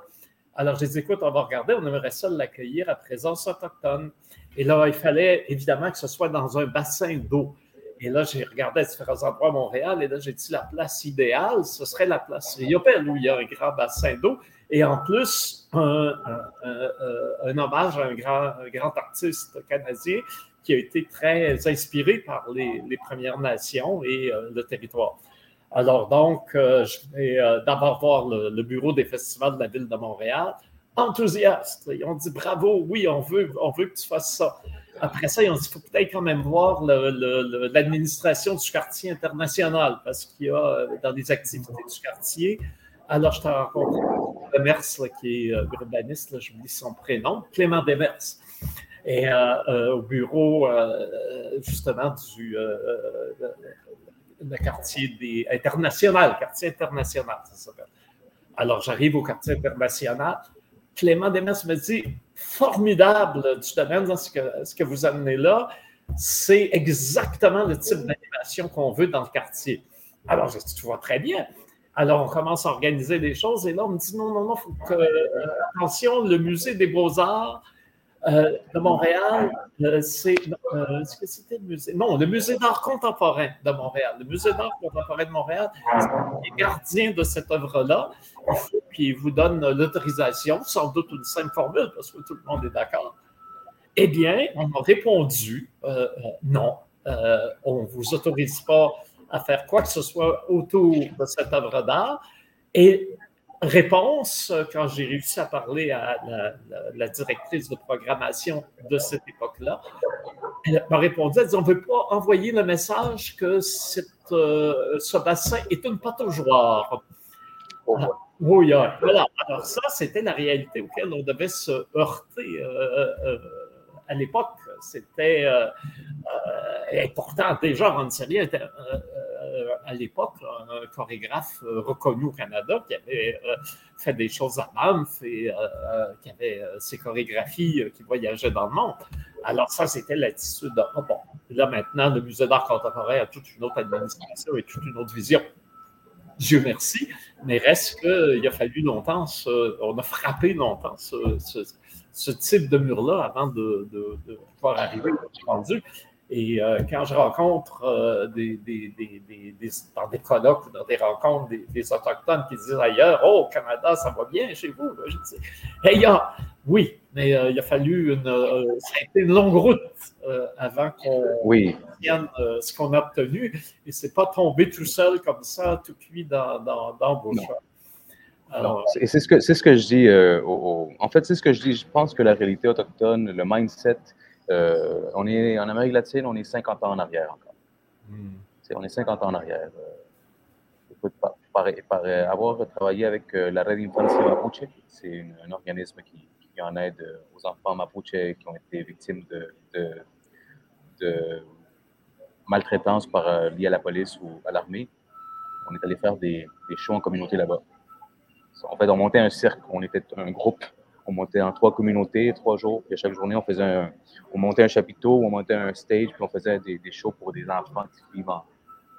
Alors, j'ai dit Écoute, on va regarder, on aimerait ça l'accueillir à présence autochtone. Et là, il fallait évidemment que ce soit dans un bassin d'eau. Et là, j'ai regardé à différents endroits à Montréal et là, j'ai dit la place idéale, ce serait la place Riopelle où il y a un grand bassin d'eau et en plus un, hommage à un grand, artiste canadien qui a été très inspiré par les, Premières Nations et euh, le territoire. Alors donc, euh, je vais euh, d'abord voir le, bureau des festivals de la ville de Montréal. Enthousiaste, ils ont dit bravo, oui, on veut, on veut que tu fasses ça. Après ça, il faut peut-être quand même voir l'administration du quartier international, parce qu'il y a euh, dans les activités du quartier. Alors, je t'ai rencontré Demers, qui est euh, urbaniste, j'oublie son prénom, Clément Demers. Et euh, au bureau, justement, du quartier des, international, quartier international, ça s'appelle. Alors, j'arrive au quartier international. Clément Demers me dit formidable du domaine dans ce que, ce que vous amenez là. C'est exactement le type d'animation qu'on veut dans le quartier. Alors, je dis, tu vois très bien. Alors, on commence à organiser des choses et là, on me dit non, non, non, faut que, euh, attention, le musée des beaux-arts euh, de Montréal, euh, c'est. Euh, est-ce que c'était le musée? Non, le musée d'art contemporain de Montréal. Le musée d'art contemporain de Montréal est gardien de cette œuvre-là. Puis il vous donne l'autorisation, sans doute une simple formule, parce que tout le monde est d'accord. Eh bien, on m'a répondu non, on ne vous autorise pas à faire quoi que ce soit autour de cette œuvre d'art. Et réponse, euh, quand j'ai réussi à parler à la, directrice de programmation de cette époque-là, elle m'a répondu, elle dit, on ne veut pas envoyer le message que euh, ce bassin est une pataugeoire. Ah, oui, voilà. Alors ça, c'était la réalité auquel on devait se heurter euh, à l'époque. C'était important. Déjà, Ranceria était à l'époque, un chorégraphe euh, reconnu au Canada qui avait euh, fait des choses à Banff et qui avait ses chorégraphies qui voyageaient dans le monde. Alors ça, c'était l'attitude de, oh, bon, là maintenant, le musée d'art contemporain a toute une autre administration et toute une autre vision. Dieu merci, mais reste qu'il a fallu longtemps, on a frappé longtemps ce, type de mur-là avant de, pouvoir arriver au rendu. Et euh, quand je rencontre euh, des, des, des, dans des colloques ou dans des rencontres des, Autochtones qui disent ailleurs, oh, Canada, ça va bien chez vous, je dis, hey, oui, mais il a fallu une, ça a été une longue route avant qu'on oui. ce qu'on a obtenu. Et c'est pas tombé tout seul comme ça, tout cuit dans, dans, dans vos choix. C'est ce, que, ce que je dis. Euh, en fait, c'est ce que je dis. Je pense que la réalité autochtone, le mindset, euh, on est en Amérique latine, on est 50 ans en arrière encore. Hmm. On est 50 ans en arrière. Euh, par, avoir travaillé avec la Red Infancia Mapuche, c'est un organisme qui, qui, en aide aux enfants Mapuche qui ont été victimes de, de, maltraitance par, liée à la police ou à l'armée. On est allé faire des, des shows en communauté là-bas. En fait, on montait un cirque, on était un groupe, on montait en trois communautés, trois jours, puis à chaque journée, on faisait un, on montait un chapiteau, on montait un stage, puis on faisait des, des shows pour des enfants vivants.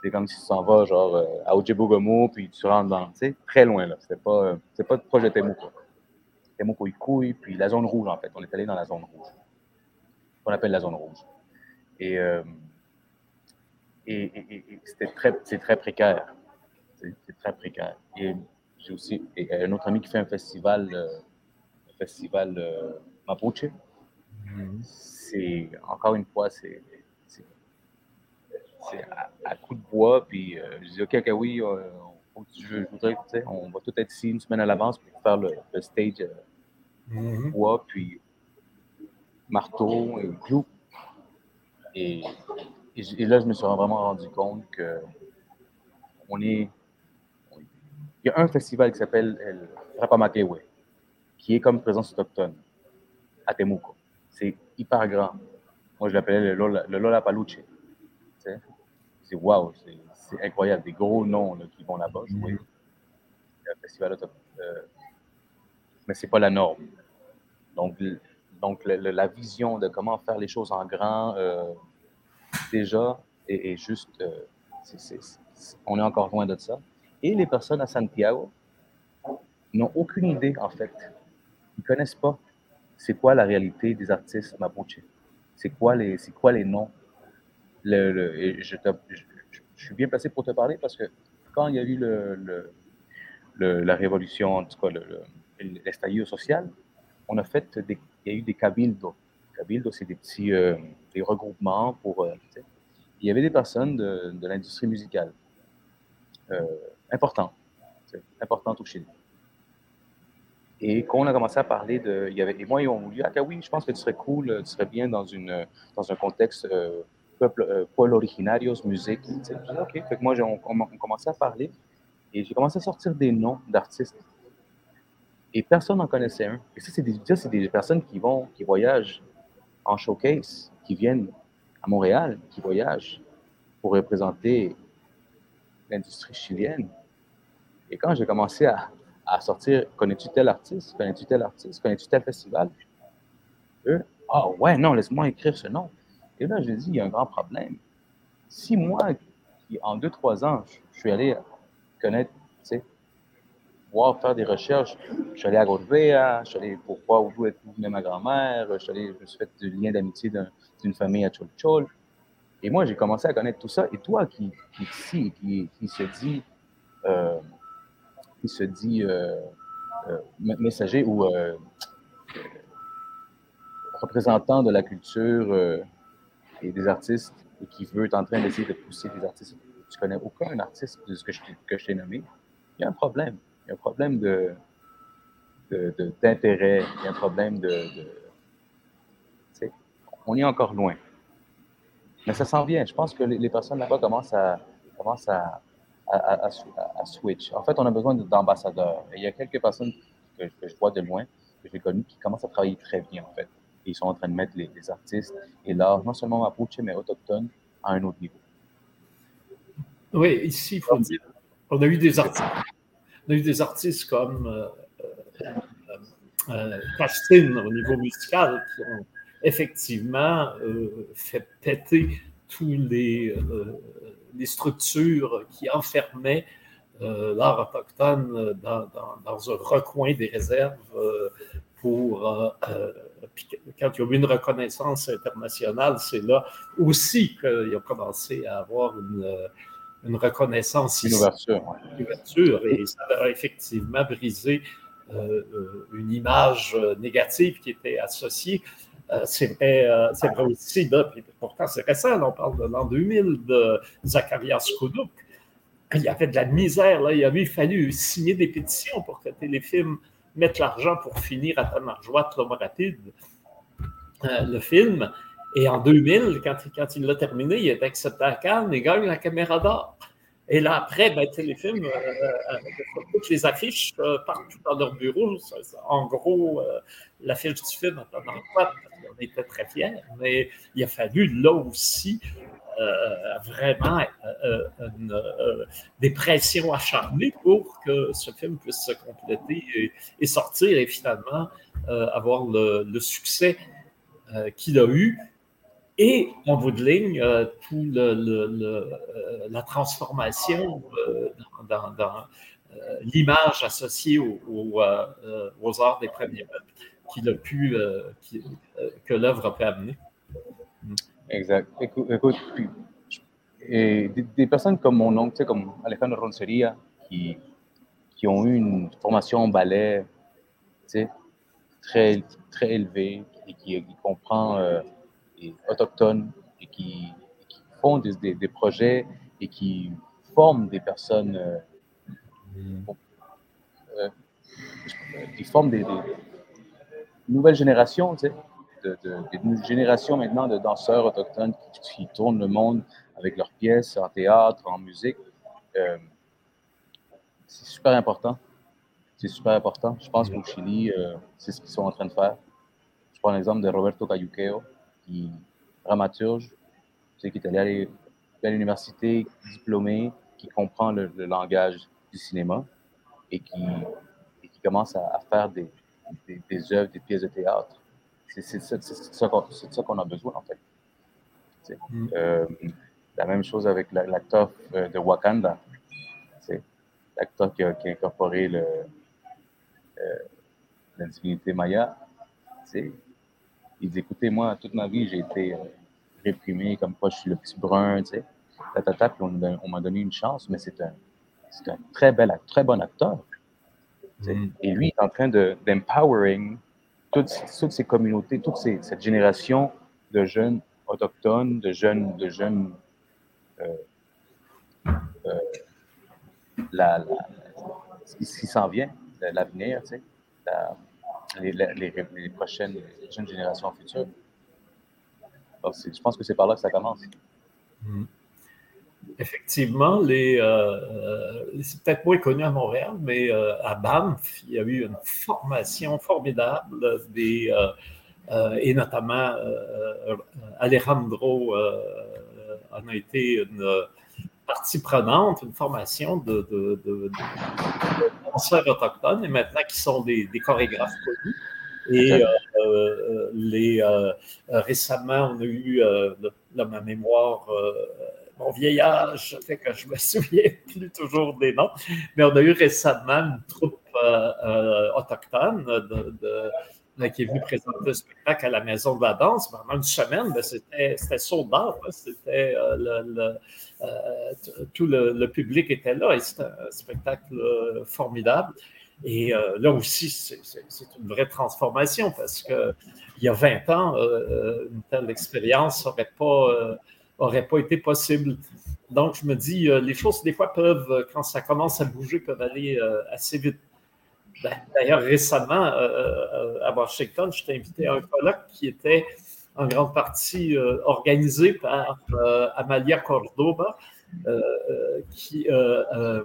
C'est comme si tu s'en vas, genre, euh, à Ojibougomo, puis tu rentres dans, tu sais, très loin, là. C'était pas, c'est pas proche de Temuco. Temuco, Ikouille, puis la zone rouge, en fait. On est allé dans la zone rouge. On appelle la zone rouge. Et, euh, et, et, c'était très, c'est très précaire. C'est très précaire. Et j'ai aussi un autre ami qui fait un festival, euh, festival euh, Mapuche. Mm-hmm. C'est, encore une fois, c'est, à, coup de bois. Puis euh, je dis, OK, OK, oui, je, voudrais, on va tout être ici une semaine à l'avance pour faire le, stage mm-hmm. bois, puis marteau et clou. Et, et, là, je me suis vraiment rendu compte que on est il y a un festival qui s'appelle el Rapamakewe, qui est comme présence autochtone à Temuco. C'est hyper grand. Moi, je l'appelais le Lola, le Lola Paluche. C'est wow, c'est incroyable. Des gros noms qui vont là-bas jouer. un festival autochtone. Euh, mais c'est pas la norme. Donc, donc la vision de comment faire les choses en grand, euh, déjà, est, juste. Euh, on est encore loin de ça. Et les personnes à Santiago n'ont aucune idée, en fait. Ils ne connaissent pas c'est quoi la réalité des artistes mapuche? C'est quoi les, c'est quoi les noms? Le, je, suis bien placé pour te parler parce que quand il y a eu le, la révolution, en tout cas social, on a fait il y a eu des cabildos. Cabildos, c'est des petits euh, des regroupements pour. Euh, il y avait des personnes de, de l'industrie musicale. Euh, important. C'est important au Chili. Et quand on a commencé à parler de. Et moi, ils ont voulu, ah oui, je pense que tu serais cool, tu serais bien dans, une, dans un contexte euh, peuple, euh, originarios, musique. Tu sais. OK. Fait que moi, on, on, commençait à parler et j'ai commencé à sortir des noms d'artistes. Et personne n'en connaissait un. Et ça, c'est des, des personnes qui vont, qui voyagent en showcase, qui viennent à Montréal, qui voyagent pour représenter l'industrie chilienne. Et quand j'ai commencé à, sortir, connais-tu tel artiste, connais-tu tel artiste, connais-tu tel festival, eux, ah ouais, non, laisse-moi écrire ce nom. Et là, je dis, il y a un grand problème. Si moi, en deux, trois ans, je, suis allé connaître, tu sais, voir, faire des recherches, je suis allé à Gorbea, je suis allé pour voir où venait ma grand-mère, je suis allé, je me suis fait du lien d'amitié d'une famille à Cholchol. Et moi, j'ai commencé à connaître tout ça. Et toi qui, qui qui, qui se dit, euh, qui se dit euh, euh, messager ou euh, représentant de la culture et des artistes et qui veut être en train d'essayer de pousser des artistes. Tu connais aucun artiste de ce que je, t'ai nommé. Il y a un problème. Il y a un problème de, d'intérêt. il y a un problème de. de on est encore loin. Mais ça s'en vient. Je pense que les, personnes là-bas commencent à, commencent à, à, switch. En fait, on a besoin d'ambassadeurs. Il y a quelques personnes que, je vois de loin, que j'ai connues, qui commencent à travailler très bien, en fait. ils sont en train de mettre les, artistes et l'art, non seulement mapuche, mais autochtone, à un autre niveau. Oui, ici, il faut dire, on a eu des artistes, on a eu des artistes comme euh, euh, euh au niveau musical qui ont effectivement euh, fait péter tous les, les structures qui enfermaient euh, l'art autochtone dans, un recoin des réserves euh, pour, euh, puis quand il y a eu une reconnaissance internationale, c'est là aussi qu'il a commencé à avoir une, une reconnaissance. Une ouverture. Une ouverture, et ça a effectivement brisé une image négative qui était associée c'est vrai, vrai, aussi, là, pourtant c'est récent, on parle de l'an 2000 de Zacharias Koudouk, il y avait de la misère. Là. Il avait fallu signer des pétitions pour que Téléfilm mette l'argent pour finir à Tamarjoie, Trop rapide, euh, le film. Et en 2000, quand, quand il l'a terminé, il est accepté à Cannes et gagne la caméra d'or. Et là, après, ben, Téléfilm, euh, euh, toutes les affiches partout dans leur bureau. En gros, l'affiche du film, on était très fiers, mais il a fallu là aussi euh, vraiment euh, euh, des pressions acharnées pour que ce film puisse se compléter et, sortir et finalement avoir le, succès qu'il a eu. Et en bout de ligne, tout la transformation dans, l'image associée aux arts des premiers qu'il a pu, que l'œuvre a pu amener. Exact. Écoute, des, personnes comme mon oncle, comme Alejandro Ronceria, qui, qui ont eu une formation en ballet, très, très élevée, et qui, comprend euh, et autochtone, et qui, qui font des, des, projets et qui forment des personnes, euh, euh, qui forment des, des nouvelles générations, tu sais de, génération maintenant de danseurs autochtones qui, tournent le monde avec leurs pièces en théâtre, en musique. Euh, c'est super important. C'est super important. Je pense qu'au Chili, euh, c'est ce qu'ils sont en train de faire. Je prends l'exemple de Roberto Cayuqueo, dramaturge, qui est allé à l'université, diplômé, qui comprend le, langage du cinéma et qui, qui commence à, faire des, des, des œuvres, des pièces de théâtre c'est ça qu'on a besoin, en fait. Mm. Euh, la même chose avec l'acteur euh, de Wakanda. L'acteur qui, a incorporé le, euh, la divinité Maya. Il dit Écoutez, moi, toute ma vie, j'ai été réprimé comme quoi je suis le petit brun. T'sais. Tatata, on, on m'a donné une chance, mais c'est un, un, très, bel, très bon acteur. Mm. Et lui, il est en train d'empowering toutes, ces communautés, toute cette génération de jeunes autochtones, de jeunes, de jeunes euh, euh, la, ce qui s'en vient, l'avenir, tu sais, les, prochaines jeunes générations futures. je pense que c'est par là que ça commence. Mm. Effectivement, euh, euh, c'est peut-être moins connu à Montréal, mais euh, à Banff, il y a eu une formation formidable et notamment Alejandro en a été une partie prenante, une formation de, de, danseurs autochtones et maintenant qui sont des, chorégraphes connus. Et les, récemment, on a eu, dans ma mémoire, mon vieillage fait que je me souviens plus toujours des noms, mais on a eu récemment une troupe euh, euh, autochtone de, qui est venue présenter le spectacle à la Maison de la Danse pendant une semaine. C'était sold C'était euh, tout le, public était là et c'était un spectacle formidable. Et là aussi, c'est une vraie transformation parce qu'il y a 20 ans, une telle expérience n'aurait pas n'aurait pas été possible. Donc, je me dis, euh, les choses, des fois, peuvent, euh, quand ça commence à bouger, peuvent aller euh, assez vite. Ben, d'ailleurs, récemment, à Washington, je t'ai invité à un colloque qui était en grande partie organisé par Amalia Cordoba, qui, à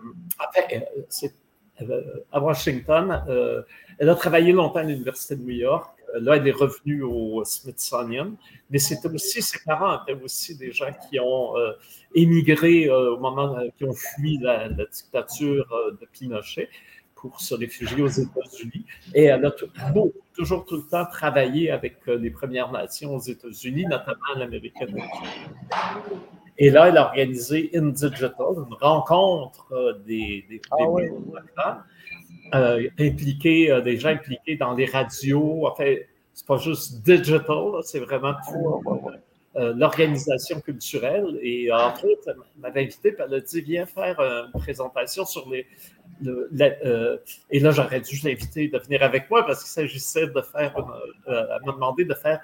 Washington, elle a travaillé longtemps à l'Université de New York. Là, elle est revenue au Smithsonian, mais c'était aussi, ses parents étaient aussi des gens qui ont euh, émigré euh, au moment, qui ont fui la, dictature euh, de Pinochet pour se réfugier aux États-Unis. Et elle a toujours tout le temps travaillé avec les Premières Nations aux États-Unis, notamment l'Amérique Et là, elle a organisé InDigital, une rencontre des, des, ah, euh, impliqués, euh, des gens impliqués dans les radios, enfin, c'est pas juste digital, c'est vraiment tout. Euh, l'organisation culturelle. Et entre autres, elle m'avait invité, puis elle a dit Viens faire une présentation sur les. Euh, et là, j'aurais dû l'inviter de venir avec moi parce qu'il s'agissait de faire. Euh, elle m'a demandé de faire.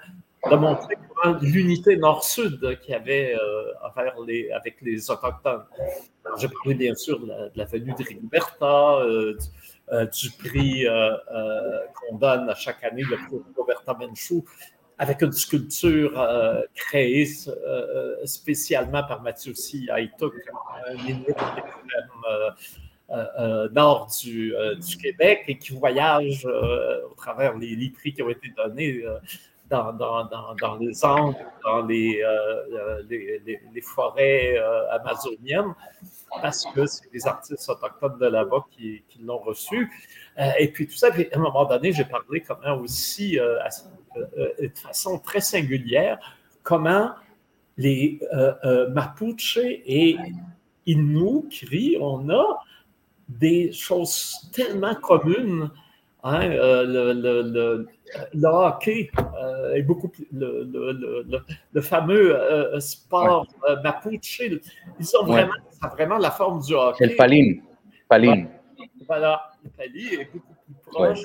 de montrer l'unité nord-sud qu'il y avait les, avec les Autochtones. J'ai parlé bien sûr de la, venue de Rigoberta, du, prix qu'on donne à chaque année, le prix Roberta Menchou, avec une sculpture euh, créée euh, spécialement par Mathieu C. Aïtouk, euh, nord du, Québec et qui voyage au travers les, les, prix qui ont été donnés dans, les Andes, dans les, forêts amazoniennes, parce que c'est des artistes autochtones de là-bas qui, l'ont reçu. et puis tout ça, à un moment donné, j'ai parlé comment aussi, à, euh, de façon très singulière comment les euh, euh, Mapuche et Innu, Cri, on a des choses tellement communes. Hein, le, le, le, hockey est beaucoup plus, le, fameux sport Mapuche, ils ont vraiment, vraiment la forme du hockey. C'est le paline. paline. Voilà, l'Italie est beaucoup proche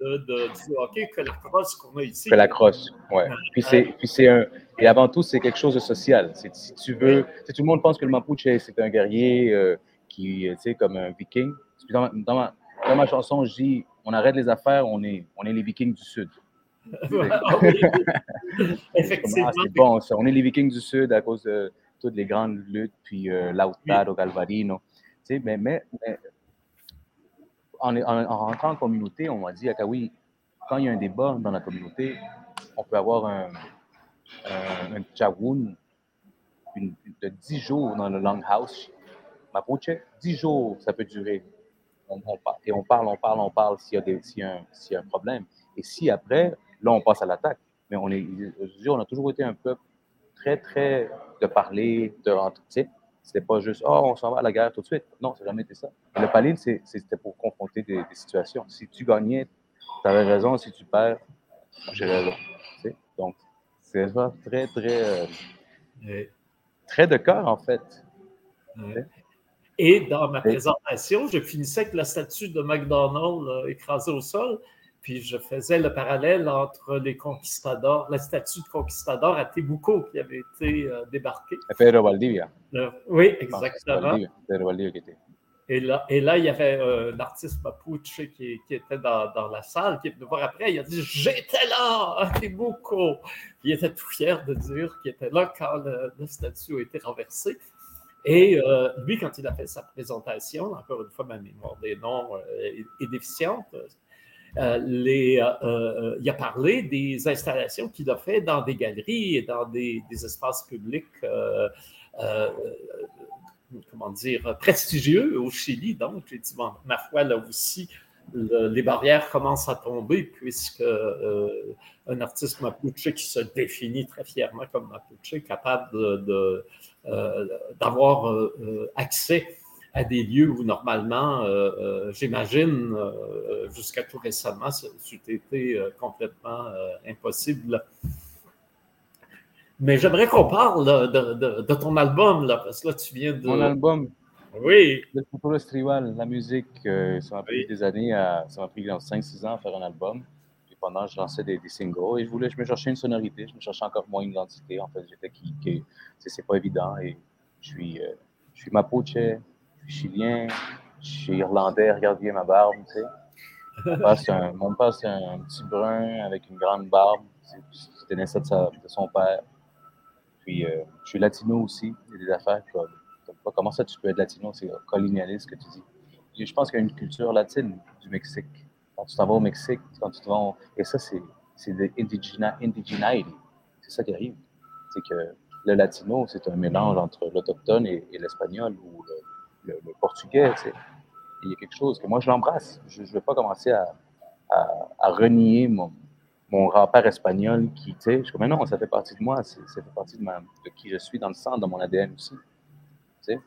de, du hockey que la crosse qu'on a ici. Que la crosse, oui. Puis c'est, puis c'est un, et avant tout, c'est quelque chose de social. C'est, si tu veux, si tout le monde pense que le Mapuche, c'est un guerrier euh, qui, tu sais, comme un viking. Dans, dans, ma, dans ma chanson, je dis, on arrête les affaires, on est, on est les vikings du Sud. Effectivement. Ah, c'est bon, ça. on est les vikings du Sud à cause de toutes les grandes luttes, puis euh, Lautaro, Galvarino. Tu sais, mais, mais, mais en, rentrant en communauté, on m'a dit, ah, oui, quand il y a un débat dans la communauté, on peut avoir un, un, de 10 jours dans le Longhouse. Mapuche, 10 jours, ça peut durer. Et on parle, on parle, on parle s'il y, y, a un problème. Et si après, là, on passe à l'attaque. Mais on, est, on a toujours été un peuple très, très de parler, de rentrer. C'était pas juste, oh, on s'en va à la guerre tout de suite. Non, ça n'a jamais été ça. Le paline, c'était pour confronter des, situations. Si tu gagnais, tu avais raison. Si tu perds, j'ai raison. Donc, c'est très, très, euh, très de cœur, en fait. Et dans ma présentation, je finissais avec la statue de McDonald's euh, écrasée au sol. Puis je faisais le parallèle entre les conquistadors, la statue de conquistador à Tebuco qui avait été euh, débarquée. Pedro Valdivia. Euh, oui, exactement. Pedro Valdivia qui était. Et là, et là, il y avait euh, un artiste mapuche qui, qui était dans, dans, la salle, qui est venu voir après. Il a dit J'étais là à Tebuco. Il était tout fier de dire qu'il était là quand le, la statue a été renversée. Et lui, quand il a fait sa présentation, encore une fois, ma mémoire des noms est déficiente, euh, les, euh, euh, il a parlé des installations qu'il a fait dans des galeries et dans des, espaces publics, comment dire, prestigieux au Chili. Donc, j'ai dit, ma foi, là aussi, les barrières commencent à tomber puisque un artiste mapuche qui se définit très fièrement comme mapuche, capable d'avoir de, accès à des lieux où normalement, euh, euh, j'imagine, euh, jusqu'à tout récemment, c'était été complètement impossible. Mais j'aimerais qu'on parle de, ton album, là, parce que là, tu viens de. Mon album. Oui. Le Futuro Estrival, la musique, ça m'a pris des années, à, ça m'a pris 5-6 ans à faire un album. Et pendant, je lançais des, singles et je voulais, je me cherchais une sonorité, je me cherchais encore moins une identité. En fait, j'étais qui, qui c'est pas évident. Et je suis, je suis Mapuche, je suis chilien, je suis irlandais, regarde bien ma barbe, tu sais. Mon père, c'est un, petit brun avec une grande barbe. C'était né ça de, son père. Puis, euh, je suis latino aussi. Il des affaires comme, comment ça tu peux être latino, c'est colonialiste que tu dis? je pense qu'il y a une culture latine du Mexique. Quand tu t'en vas au Mexique, quand tu te vas. Et ça, c'est de l'indigeneity. C'est ça qui arrive. C'est que le latino, c'est un mélange entre l'autochtone et, et l'espagnol ou le, le, portugais. Il y a quelque chose que moi, je l'embrasse. Je ne vais pas commencer à, à, renier mon, mon rempart espagnol qui, tu sais, je suis comme, non, ça fait partie de moi, ça fait partie de, qui je suis dans le sang, dans mon ADN aussi. Tu sais?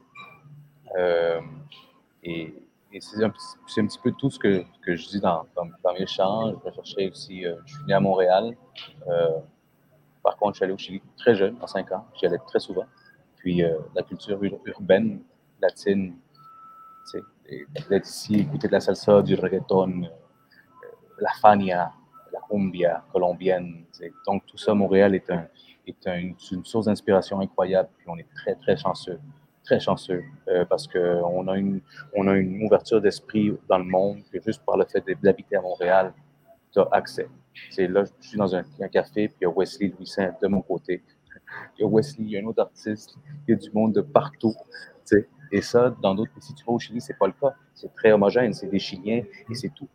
Euh, et, et c'est un, un, petit peu tout ce que, que je dis dans, dans, mes chants. Je chercher aussi, euh, je suis né à Montréal. Euh, par contre, je suis allé au Chili très jeune, à 5 ans. J'y allais très souvent. Puis la culture urbaine, latine, d'être ici, écouter de la salsa, du reggaeton, la fania, la cumbia colombienne. Donc tout ça, Montréal est, un, est un, une source d'inspiration incroyable. Puis on est très, très chanceux très chanceux euh, parce qu'on a une, a une ouverture d'esprit dans le monde que juste par le fait d'habiter à Montréal, tu as accès. C'est là, je suis dans un, café, puis il y a Wesley Louis Saint de mon côté. Il y a Wesley, il y a un autre artiste, il y a du monde de partout. sais. Et ça, dans d'autres, si tu vas au Chili, c'est pas le cas. C'est très homogène, c'est des Chiliens et c'est tout.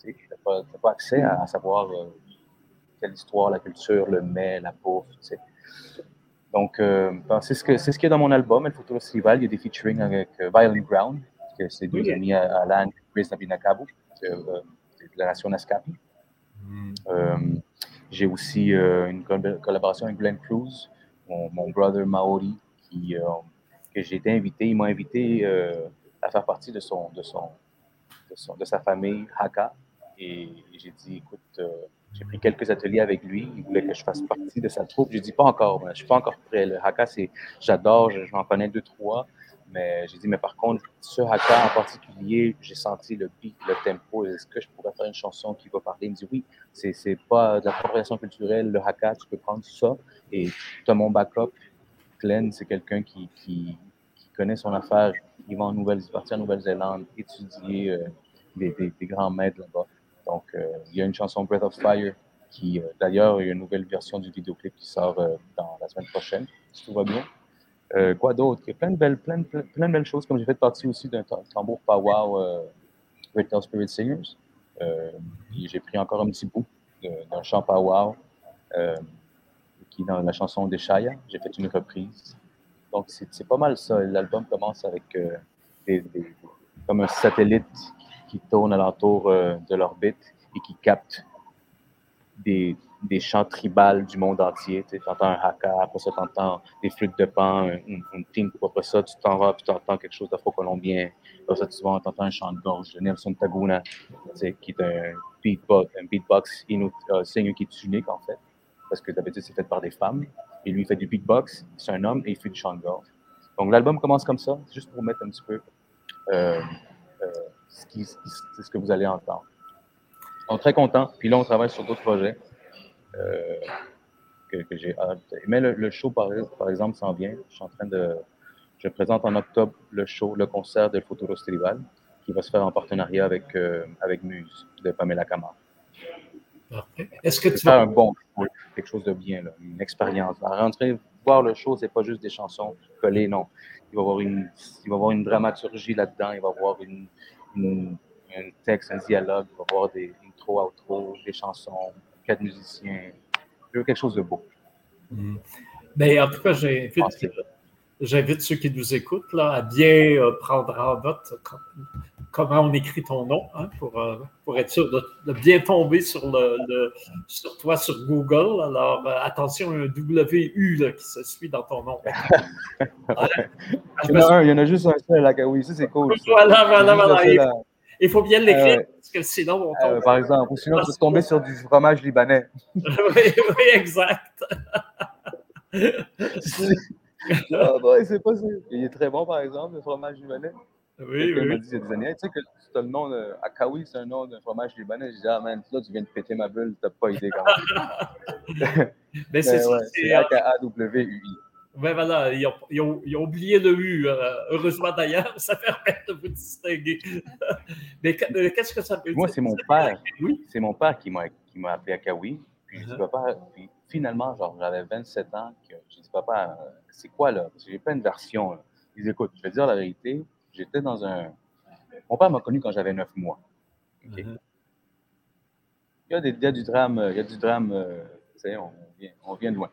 Tu n'as pas, pas, accès à, savoir euh, quelle histoire, la culture, le mets, la bouffe. sais. Donc, euh, ben, c'est ce qu'il ce y a dans mon album, El Futuro Festival. Il y a des featuring avec euh, Violent Ground, que c'est deux amis à Alan et Chris Nabinakabo, de, euh, de la nation Nascapi. Mm. J'ai aussi une collaboration avec Glenn Cruz, mon, mon brother Maori, qui, que j'ai été invité. Il m'a invité à faire partie de, son, de, son, de, son, de sa famille Haka. Et j'ai dit, écoute, j'ai pris quelques ateliers avec lui. Il voulait que je fasse partie de sa troupe. J'ai dit pas encore, je suis pas encore prêt. Le haka, c'est, j'adore, j'en connais deux, trois. Mais j'ai dit, mais par contre, ce haka en particulier, j'ai senti le beat, le tempo. Est-ce que je pourrais faire une chanson qui va parler? Il me dit, oui, c'est, c'est pas de l'appropriation culturelle. Le haka, tu peux prendre ça. Et tu as mon backup. C'est quelqu'un qui, connaît son affaire. Il va en Nouvelle, partir en Nouvelle-Zélande, étudier euh, des, grands maîtres là-bas. Donc, euh, il y a une chanson Breath of Fire qui, euh, d'ailleurs, il y a une nouvelle version du vidéoclip qui sort dans la semaine prochaine, si tout va bien. quoi d'autre? Il y a plein de belles, choses, comme j'ai fait partie aussi d'un tambour powwow euh, Great Spirit Singers. j'ai pris encore un petit bout d'un chant powwow qui dans la chanson des Shaya. J'ai fait une reprise. Donc, c'est pas mal ça. L'album commence avec des, comme un satellite qui tournent alentour euh, de l'orbite et qui captent des, des chants tribales du monde entier. Tu entends un haka, après ça, tu entends des flûtes de pan, une, une après ça, tu t'en vas, puis tu entends quelque chose d'afro-colombien. Après tu vas entendre un chant de gorge de Nelson Taguna, qui est un beatbox, un beatbox inut, euh, qui est unique, en fait, parce que d'habitude, c'est fait par des femmes. Et lui, il fait du beatbox, c'est un homme, et il fait du chant de gorge. Donc, l'album commence comme ça, juste pour mettre un petit peu euh, euh ce que vous allez entendre. On est très content. Puis là, on travaille sur d'autres projets euh, que, j'ai hâte. Mais le, show, par, exemple, s'en vient. Je suis en train de. Je présente en octobre le show, le concert de Futuro Tribal, qui va se faire en partenariat avec, avec Muse de Pamela Camara. Est-ce que tu vas. un bon show, quelque chose de bien, une expérience. rentrer, voir le show, c'est pas juste des chansons collées, non. Il va y avoir une, il va avoir une dramaturgie là-dedans, il va y avoir une, un texte, un dialogue, il va y avoir des intro, outro, des chansons, quatre musiciens. Je veux quelque chose de beau. Mm. Ben, en tout cas, j'invite, ceux qui nous écoutent là, à bien euh, prendre en note comment on écrit ton nom hein, pour, euh, pour être sûr de, bien tomber sur, le, sur toi sur Google. Alors, euh, attention, un WU là, qui se suit dans ton nom. il, y en a un, il y en a juste un seul, là, oui, ça c'est cool. Voilà, voilà, voilà. Il, faut bien l'écrire, parce que sinon, on tombe. par exemple, ou sinon, tu peux tomber sur du fromage libanais. oui, oui, exact. ah, c'est possible. Il est très bon, par exemple, le fromage libanais. Oui, oui. m'a dit il y a des années, tu sais que tu as le nom de Akawi, c'est un nom d'un fromage libanais. J'ai dit, ah man, là, tu viens de péter ma bulle, t'as pas idée quand même. Mais c'est ça. C'est A-K-A-W-U-I. Ben voilà, ils ont, ils, ont, ils ont, oublié le U. Euh, heureusement d'ailleurs, ça permet de vous distinguer. Mais euh, qu'est-ce que ça veut dire? Moi, c'est mon père. Oui? C'est mon père qui m'a appelé Akawi. Puis je dis, uh-huh. papa, puis finalement, genre, j'avais 27 ans, que j'ai dit, papa, euh, c'est quoi là? Parce que j'ai plein de versions. Là. Il dit, écoute, je vais te dire la vérité, J'étais dans un. Mon père m'a connu quand j'avais neuf mois. Mm-hmm. il, y a des, il, y a du drame, il y a du drame, euh, on, vient, on vient de loin.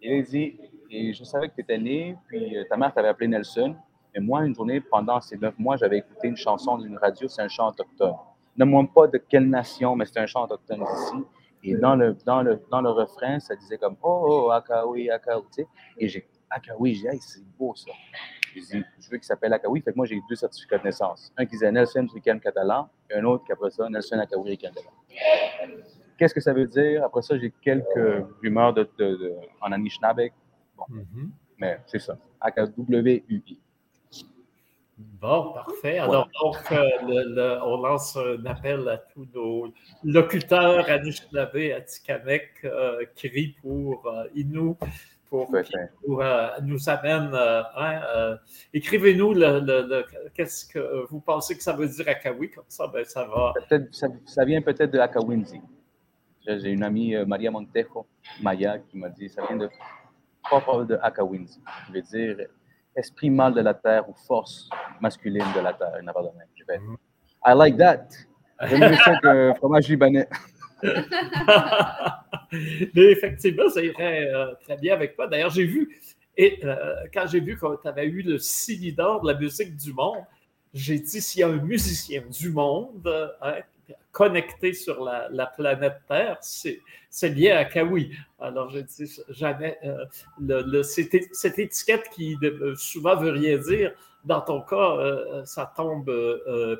Il a dit, et je savais que tu étais né, puis euh, ta mère t'avait appelé Nelson, mais moi, une journée, pendant ces neuf mois, j'avais écouté une chanson d'une radio, c'est un chant autochtone. Ne moi pas de quelle nation, mais c'est un chant autochtone ici. Et dans le, dans le, dans le refrain, ça disait comme Oh, oh Akaoui, Akaoui, tu sais. Et j'ai Akaoui, j'ai dit, hey, c'est beau ça. Je veux qu'il s'appelle Akawi. Fait que moi, j'ai deux certificats de naissance. Un qui disait Nelson Rican Catalan et un autre qui, après ça, Nelson Akawi Rican Catalan. Qu'est-ce que ça veut dire? Après ça, j'ai quelques rumeurs de, en Anishinaabe. Bon. Mm-hmm. Mais c'est ça. A-K-W-U-I. Bon, parfait. Alors, donc, euh, on lance un appel à tous nos locuteurs Anishinaabe, Atikamek, euh, cri pour euh, Inou, pour, pour euh, nous amène. Hein, écrivez-nous qu'est-ce que vous pensez que ça veut dire Akawi, comme ça, ben, ça va. Ça, ça, vient peut-être de Akawinzi. J'ai une amie, Maria Montejo, Maya, qui m'a dit ça vient de propre de Akawinzi, qui veut dire esprit mâle de la terre ou force masculine de la terre. De même. Je vais, mm-hmm. I like that. J'aime mieux ça qu'un fromage libanais. Mais effectivement, ça irait euh, très bien avec toi. D'ailleurs, j'ai vu, et euh, quand j'ai vu que tu avais eu le leaders de la musique du monde, j'ai dit s'il y a un musicien du monde, hein, connecté sur la, planète Terre, c'est lié à Kawi. Alors, je dis jamais, euh, le, cette, étiquette qui souvent veut rien dire, dans ton cas, euh, ça tombe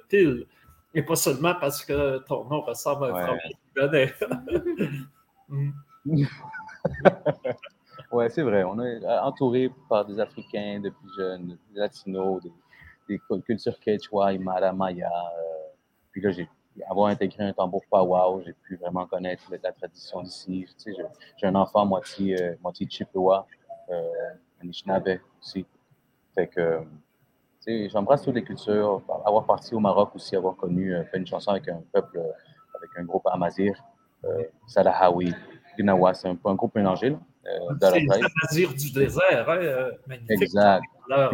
pile. Et pas seulement parce que ton nom ressemble à un fromage ouais, c'est vrai. On est entouré par des Africains depuis jeunes, des Latinos, des, cultures quechua, Aymara, Maya. puis là, j'ai avoir intégré un tambour powwow, j'ai pu vraiment connaître la, tradition d'ici. Tu sais, j'ai un enfant moitié, euh, moitié Chippewa, euh, Anishinaabe aussi. Fait que, tu sais, j'embrasse toutes les cultures. Avoir parti au Maroc aussi, avoir connu, euh, fait une chanson avec un peuple, euh, avec un groupe Amazir, euh, Salahawi, Gnawa, c'est un, un, groupe mélangé. Là, euh, c'est les Amazirs du désert, hein, magnifique. Exact. Leur,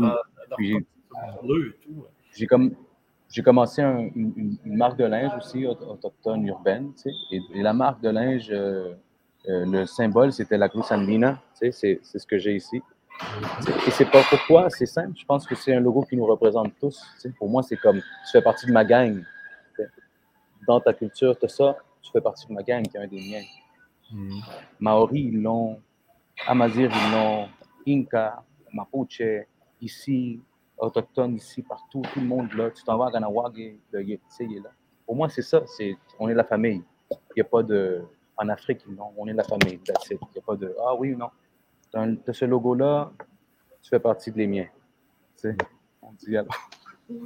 j'ai comme j'ai commencé une, marque de linge aussi autochtone urbaine, tu sais, et, la marque de linge, euh, euh, le symbole, c'était la Cruz Andina, tu sais, c'est ce que j'ai ici. Et c'est pas pourquoi, c'est simple, je pense que c'est un logo qui nous représente tous. Tu sais. Pour moi, c'est comme, tu fais partie de ma gang. Dans ta culture, tu as ça, tu fais partie de ma gang, qui est un des miens. Mm. Maori, ils l'ont, Amazir, ils l'ont, Inca, Mapuche, ici, autochtones ici, partout, tout le monde là. Tu t'en vas à Ganawag, le il est là. Pour moi, c'est ça, c'est, on est la famille. Il n'y a pas de. En Afrique, non, on est la famille. Il n'y a pas de. Ah oui ou non. Tu as, ce logo-là, tu fais partie de les miens. Tu sais, on dit alors.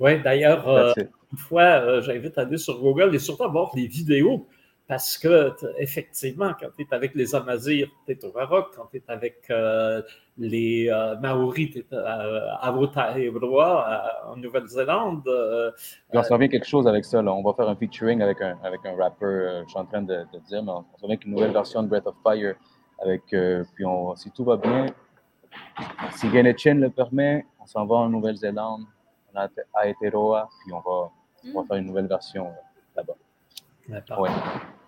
Oui, d'ailleurs, euh, une fois, euh, j'invite à aller sur Google et surtout à voir les vidéos parce que, effectivement, quand tu es avec les Amazirs, tu es au Maroc. Quand tu es avec euh, les euh, Maoris, tu es à Aotearoa, en Nouvelle-Zélande. On s'en vient quelque chose avec ça. Là. On va faire un featuring avec un, avec un rapper, je suis en train de, dire, mais on s'en vient avec une nouvelle version de Breath of Fire. Avec, puis on, si tout va bien, si Chen le permet, on s'en va en Nouvelle-Zélande, à Aotearoa, puis on va, on va mm. faire une nouvelle version là-bas. Ouais.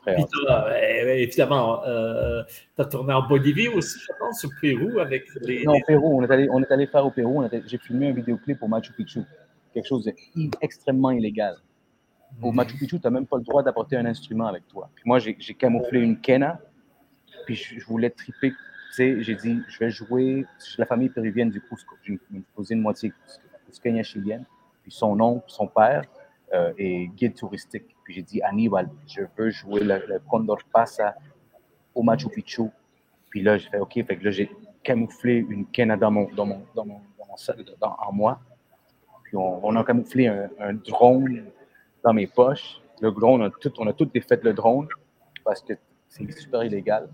Puis euh, évidemment, euh, tu as tourné en Bolivie aussi, je pense, au Pérou avec les. Non, au Pérou. On est allé, on est allé faire au Pérou. J'ai filmé un vidéoclip au Machu Picchu. Quelque chose d'extrêmement illégal. Au mhm. Machu Picchu, tu n'as même pas le droit d'apporter un instrument avec toi. Puis moi, j'ai camouflé une quena. Puis je, voulais triper. Tu sais, j'ai dit, je vais jouer. la famille péruvienne du Cusco. J'ai une, cousine moitié cusqueña chilienne. Puis son oncle, son père, euh, est guide touristique. Puis j'ai dit, Aníbal, je veux jouer le, Condor Pasa au Machu Picchu. Puis là, j'ai fait OK. Fait que là, j'ai camouflé une quena dans mon, dans mon, dans mon, dans en moi. Puis on, a camouflé un, drone dans mes poches. Le drone, on a tout, on a tout défait le drone parce que c'est super illégal.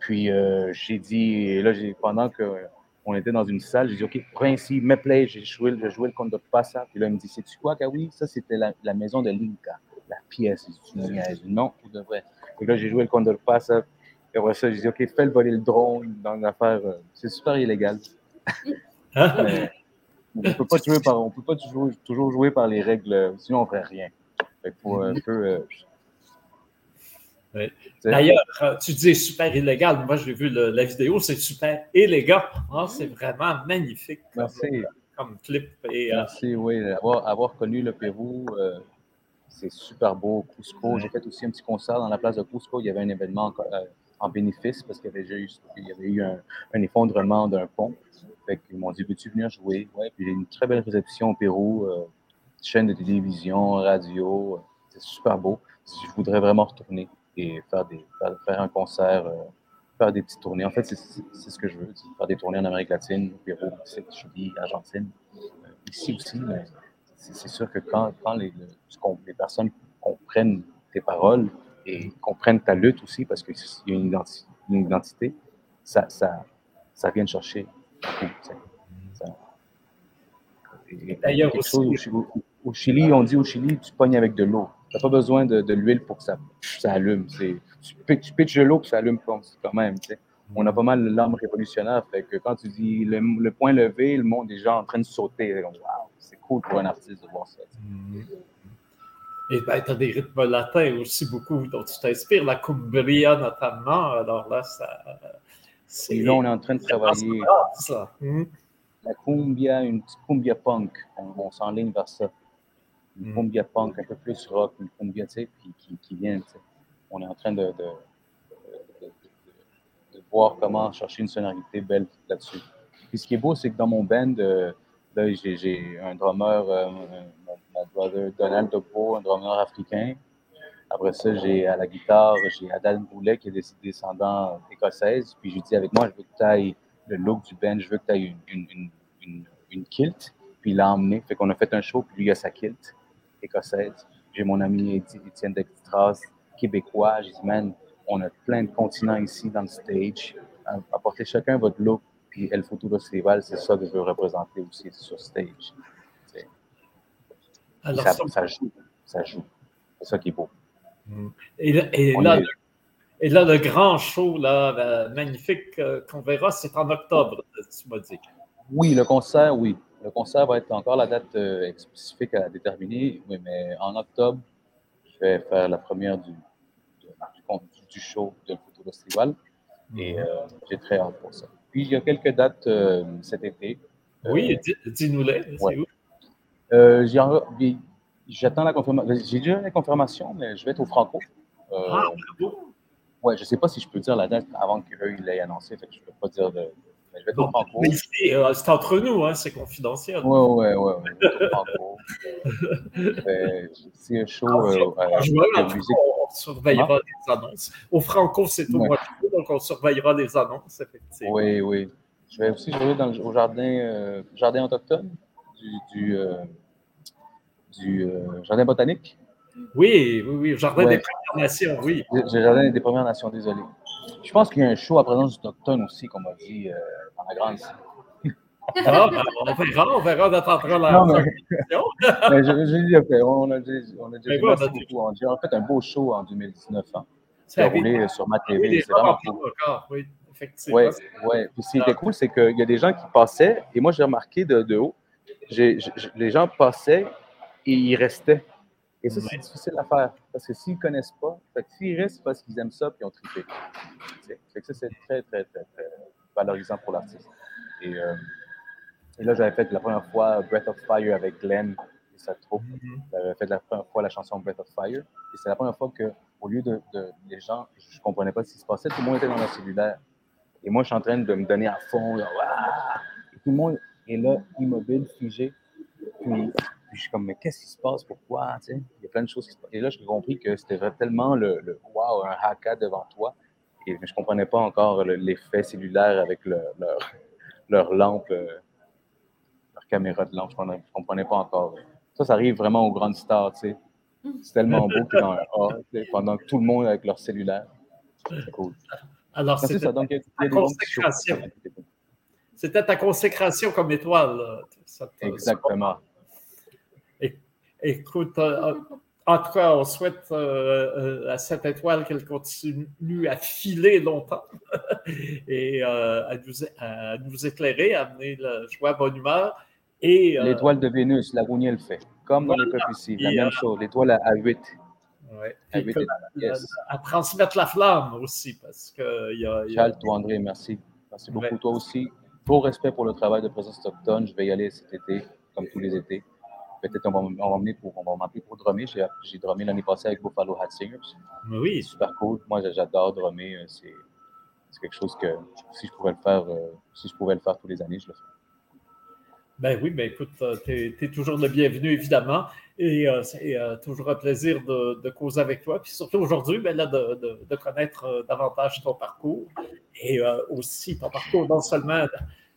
Puis euh, j'ai dit, là, pendant que on était dans une salle, j'ai dit, OK, ici, me play, j'ai joué, j'ai joué le Condor Pasa. Puis là, il me dit, sais-tu quoi, oui, Ça, c'était la, la, maison de l'Inca, la pièce. Tu non, pour de vrai. Et là, j'ai joué le Condor Pasa. Et après ça, j'ai dit, OK, fais le voler le drone dans l'affaire. Euh, c'est super illégal. Mais, on ne peut pas, jouer par, on peut pas toujours, toujours jouer par les règles, sinon on ne ferait rien. Il faut un peu. Euh, D'ailleurs, euh, tu dis super illégal. Moi, j'ai vu la vidéo, c'est super élégant. Hein, c'est vraiment magnifique comme, Merci. comme clip. Et, euh, Merci, oui. Avoir, avoir, connu le Pérou, euh, c'est super beau. Cusco, j'ai fait aussi un petit concert dans la place de Cusco. Il y avait un événement en, bénéfice parce qu'il y avait, eu, il y avait eu un, effondrement d'un pont. Fait qu'ils m'ont dit, veux-tu venir jouer? Ouais, puis a une très belle réception au Pérou, chaîne de télévision, radio. c'est super beau. Je voudrais vraiment retourner et faire, des, faire, un concert, faire des petites tournées. En fait, c'est ce que je veux, faire des tournées en Amérique latine, au Pérou, Chili, Argentine, ici aussi. Mais c'est sûr que quand, quand les, les, personnes comprennent tes paroles et comprennent ta lutte aussi, parce qu'il y a une, identité, ça, ça, ça vient de chercher. D'ailleurs, au, Chili, on dit au Chili, tu pognes avec de l'eau. Tu n'as pas besoin de, de l'huile pour que ça, ça allume. Tu, tu pitches de l'eau que ça allume quand même. On a pas mal l'âme révolutionnaire. Fait que quand tu dis le, point levé, le monde est déjà en train de sauter. Wow, c'est cool pour un artiste de voir ça. Et ben, tu as des rythmes latins aussi beaucoup dont tu t'inspires, la cumbria notamment. Alors là, ça. Et là, on est en train de travailler. Hmm. La cumbia, une petite cumbia punk. On, s'enligne vers ça. Une hmm. cumbia punk un peu plus rock, une cumbia, tu sais, qui, qui, vient, On est en train de voir comment chercher une sonorité belle là-dessus. Puis ce qui est beau, c'est que dans mon band, euh, j'ai un drummer, euh, mon, brother Donald Dogbo, un drummer africain. Après ça, j'ai à la guitare, j'ai Adal Boulet qui est descendant écossaise. Puis je lui dis avec moi, je veux que tu ailles le look du band, je veux que tu ailles une, une, une, une, kilt. Puis il l'a emmené. Fait qu'on a fait un show, puis lui, il a sa kilt écossaise. J'ai mon ami Étienne Dextras, québécois. J'ai dit, man, on a plein de continents ici dans le stage. Apportez chacun votre look. Puis El Futuro Festival, c'est ça que je veux représenter aussi sur stage. Alors, ça, joue. Ça joue. C'est ça qui est beau. Mm. Et, là, et, là, le grand show là, magnifique euh, qu'on verra, c'est en octobre, tu m'as dit. Oui, le concert, oui. Le concert va être encore la date euh, spécifique à déterminer, oui, mais en octobre, je vais faire la première du, du show de Photo Festival. Et mhm. euh, j'ai très hâte pour ça. Puis il y a quelques dates euh, cet été. Oui, dis-nous-les. J'attends la confirmation. J'ai déjà la confirmation, mais je vais être au Franco. ah, bravo! Ouais, je ne sais pas si je peux dire la date avant qu'eux l'aient annoncé, fait que je ne peux pas dire de. Mais je vais au Franco. C'est entre nous, hein, c'est confidentiel. Oui, oui, oui. c'est un show de musique surveillera les annonces. Au Franco, c'est au mois de donc on surveillera les annonces, effectivement. Oui, oui. Je vais aussi jouer dans le, au jardin, euh, jardin autochtone du, du, euh, du euh, jardin botanique. Oui, oui, oui, jardin des Premières Nations, oui. Le jardin des Premières Nations, désolé. Je pense qu'il y a un show à présence autochtone aussi, comme on m'a dit, dans la grande ah, ben, on verra, on verra d'attendre la non, mais, mais je, dit, okay, on a, on a déjà merci beaucoup. On a fait un beau show en 2019. Hein, qui a roulé sur ma TV. c'est vraiment cool. oui, effectivement. Oui, ouais. Puis ce qui était cool, c'est qu'il y a des gens qui passaient, et moi j'ai remarqué de, de haut, les gens passaient et ils restaient. Et ça, c'est difficile à faire. Parce que s'ils ne connaissent pas, s'ils restent, c'est parce qu'ils aiment ça et ils ont trippé. Fait que ça, c'est très, très, très, très valorisant pour l'artiste. Et, euh, et là, j'avais fait la première fois Breath of Fire avec Glenn et sa troupe. Mm-hmm. J'avais fait la première fois la chanson Breath of Fire. Et c'est la première fois que, au lieu de, les gens, je ne comprenais pas ce qui se passait, tout le monde était dans leur cellulaire. Et moi, je suis en train de me donner à fond. et tout le monde est là, immobile, figé. Puis, je suis comme, mais qu'est-ce qui se passe? Pourquoi? Il y a plein de choses qui se passent. Et là, j'ai compris que c'était tellement le, le wow, un haka devant toi. Et je ne comprenais pas encore l'effet cellulaire avec leur, leur lampe. Euh, caméra de lampe. Je ne comprenais pas encore. Ça, ça arrive vraiment aux grandes stars, tu sais. C'est tellement beau que dans un A, pendant que tout le monde avec leur cellulaire. C'est cool. Alors. Donc, ta consécration. C'était ta consécration comme étoile. Exactement. Écoute, euh, en tout cas, on souhaite euh, euh, à cette étoile qu'elle continue à filer longtemps et à, nous, à, nous, éclairer, à amener la joie, bonne humeur. Euh, l'étoile de Vénus, la le fait. Comme dans le peuple ici, la même chose. L'étoile à 8. Ouais. À, 8 à, transmettre la flamme aussi, parce que y a, Charles, toi, André, merci. Merci beaucoup. Toi aussi. Beau respect pour le travail de présence autochtone. Je vais y aller cet été, comme tous les étés. Peut-être on va, on va pour, on va m'appeler pour drummer. J'ai, j'ai drummé l'année passée avec Buffalo Hat Singers. Oui. Super cool. Moi, j'adore drummer. Euh, c'est, c'est quelque chose que si je pouvais le faire, euh, si je pouvais le faire tous les années, je le ferais. Ben oui, ben écoute, tu es, toujours le bienvenu, évidemment. Et euh, c'est euh, toujours un plaisir de, de, causer avec toi. Puis surtout aujourd'hui, ben là, de, de, de, connaître davantage ton parcours et aussi ton parcours non seulement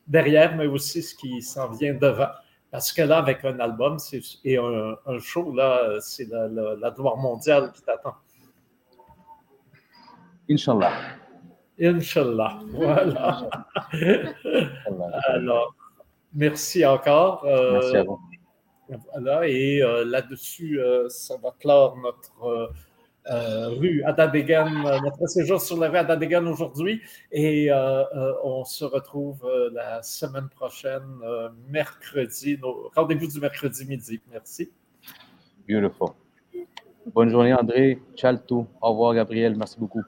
derrière, mais aussi ce qui s'en vient devant. Parce que là, avec un album et un, un show, là, c'est la, la, la, gloire mondiale qui t'attend. Inch'Allah. Inch'Allah. Voilà. Alors, merci encore. Euh, merci à vous. Voilà, et euh, là-dessus, euh, ça va clore notre euh, rue Adadegan, euh, notre séjour sur la rue Adadegan aujourd'hui. Et euh, on se retrouve la semaine prochaine, mercredi, rendez-vous du mercredi midi. Merci. Beautiful. Bonne journée, André. Ciao tout. Au revoir, Gabriel. Merci beaucoup.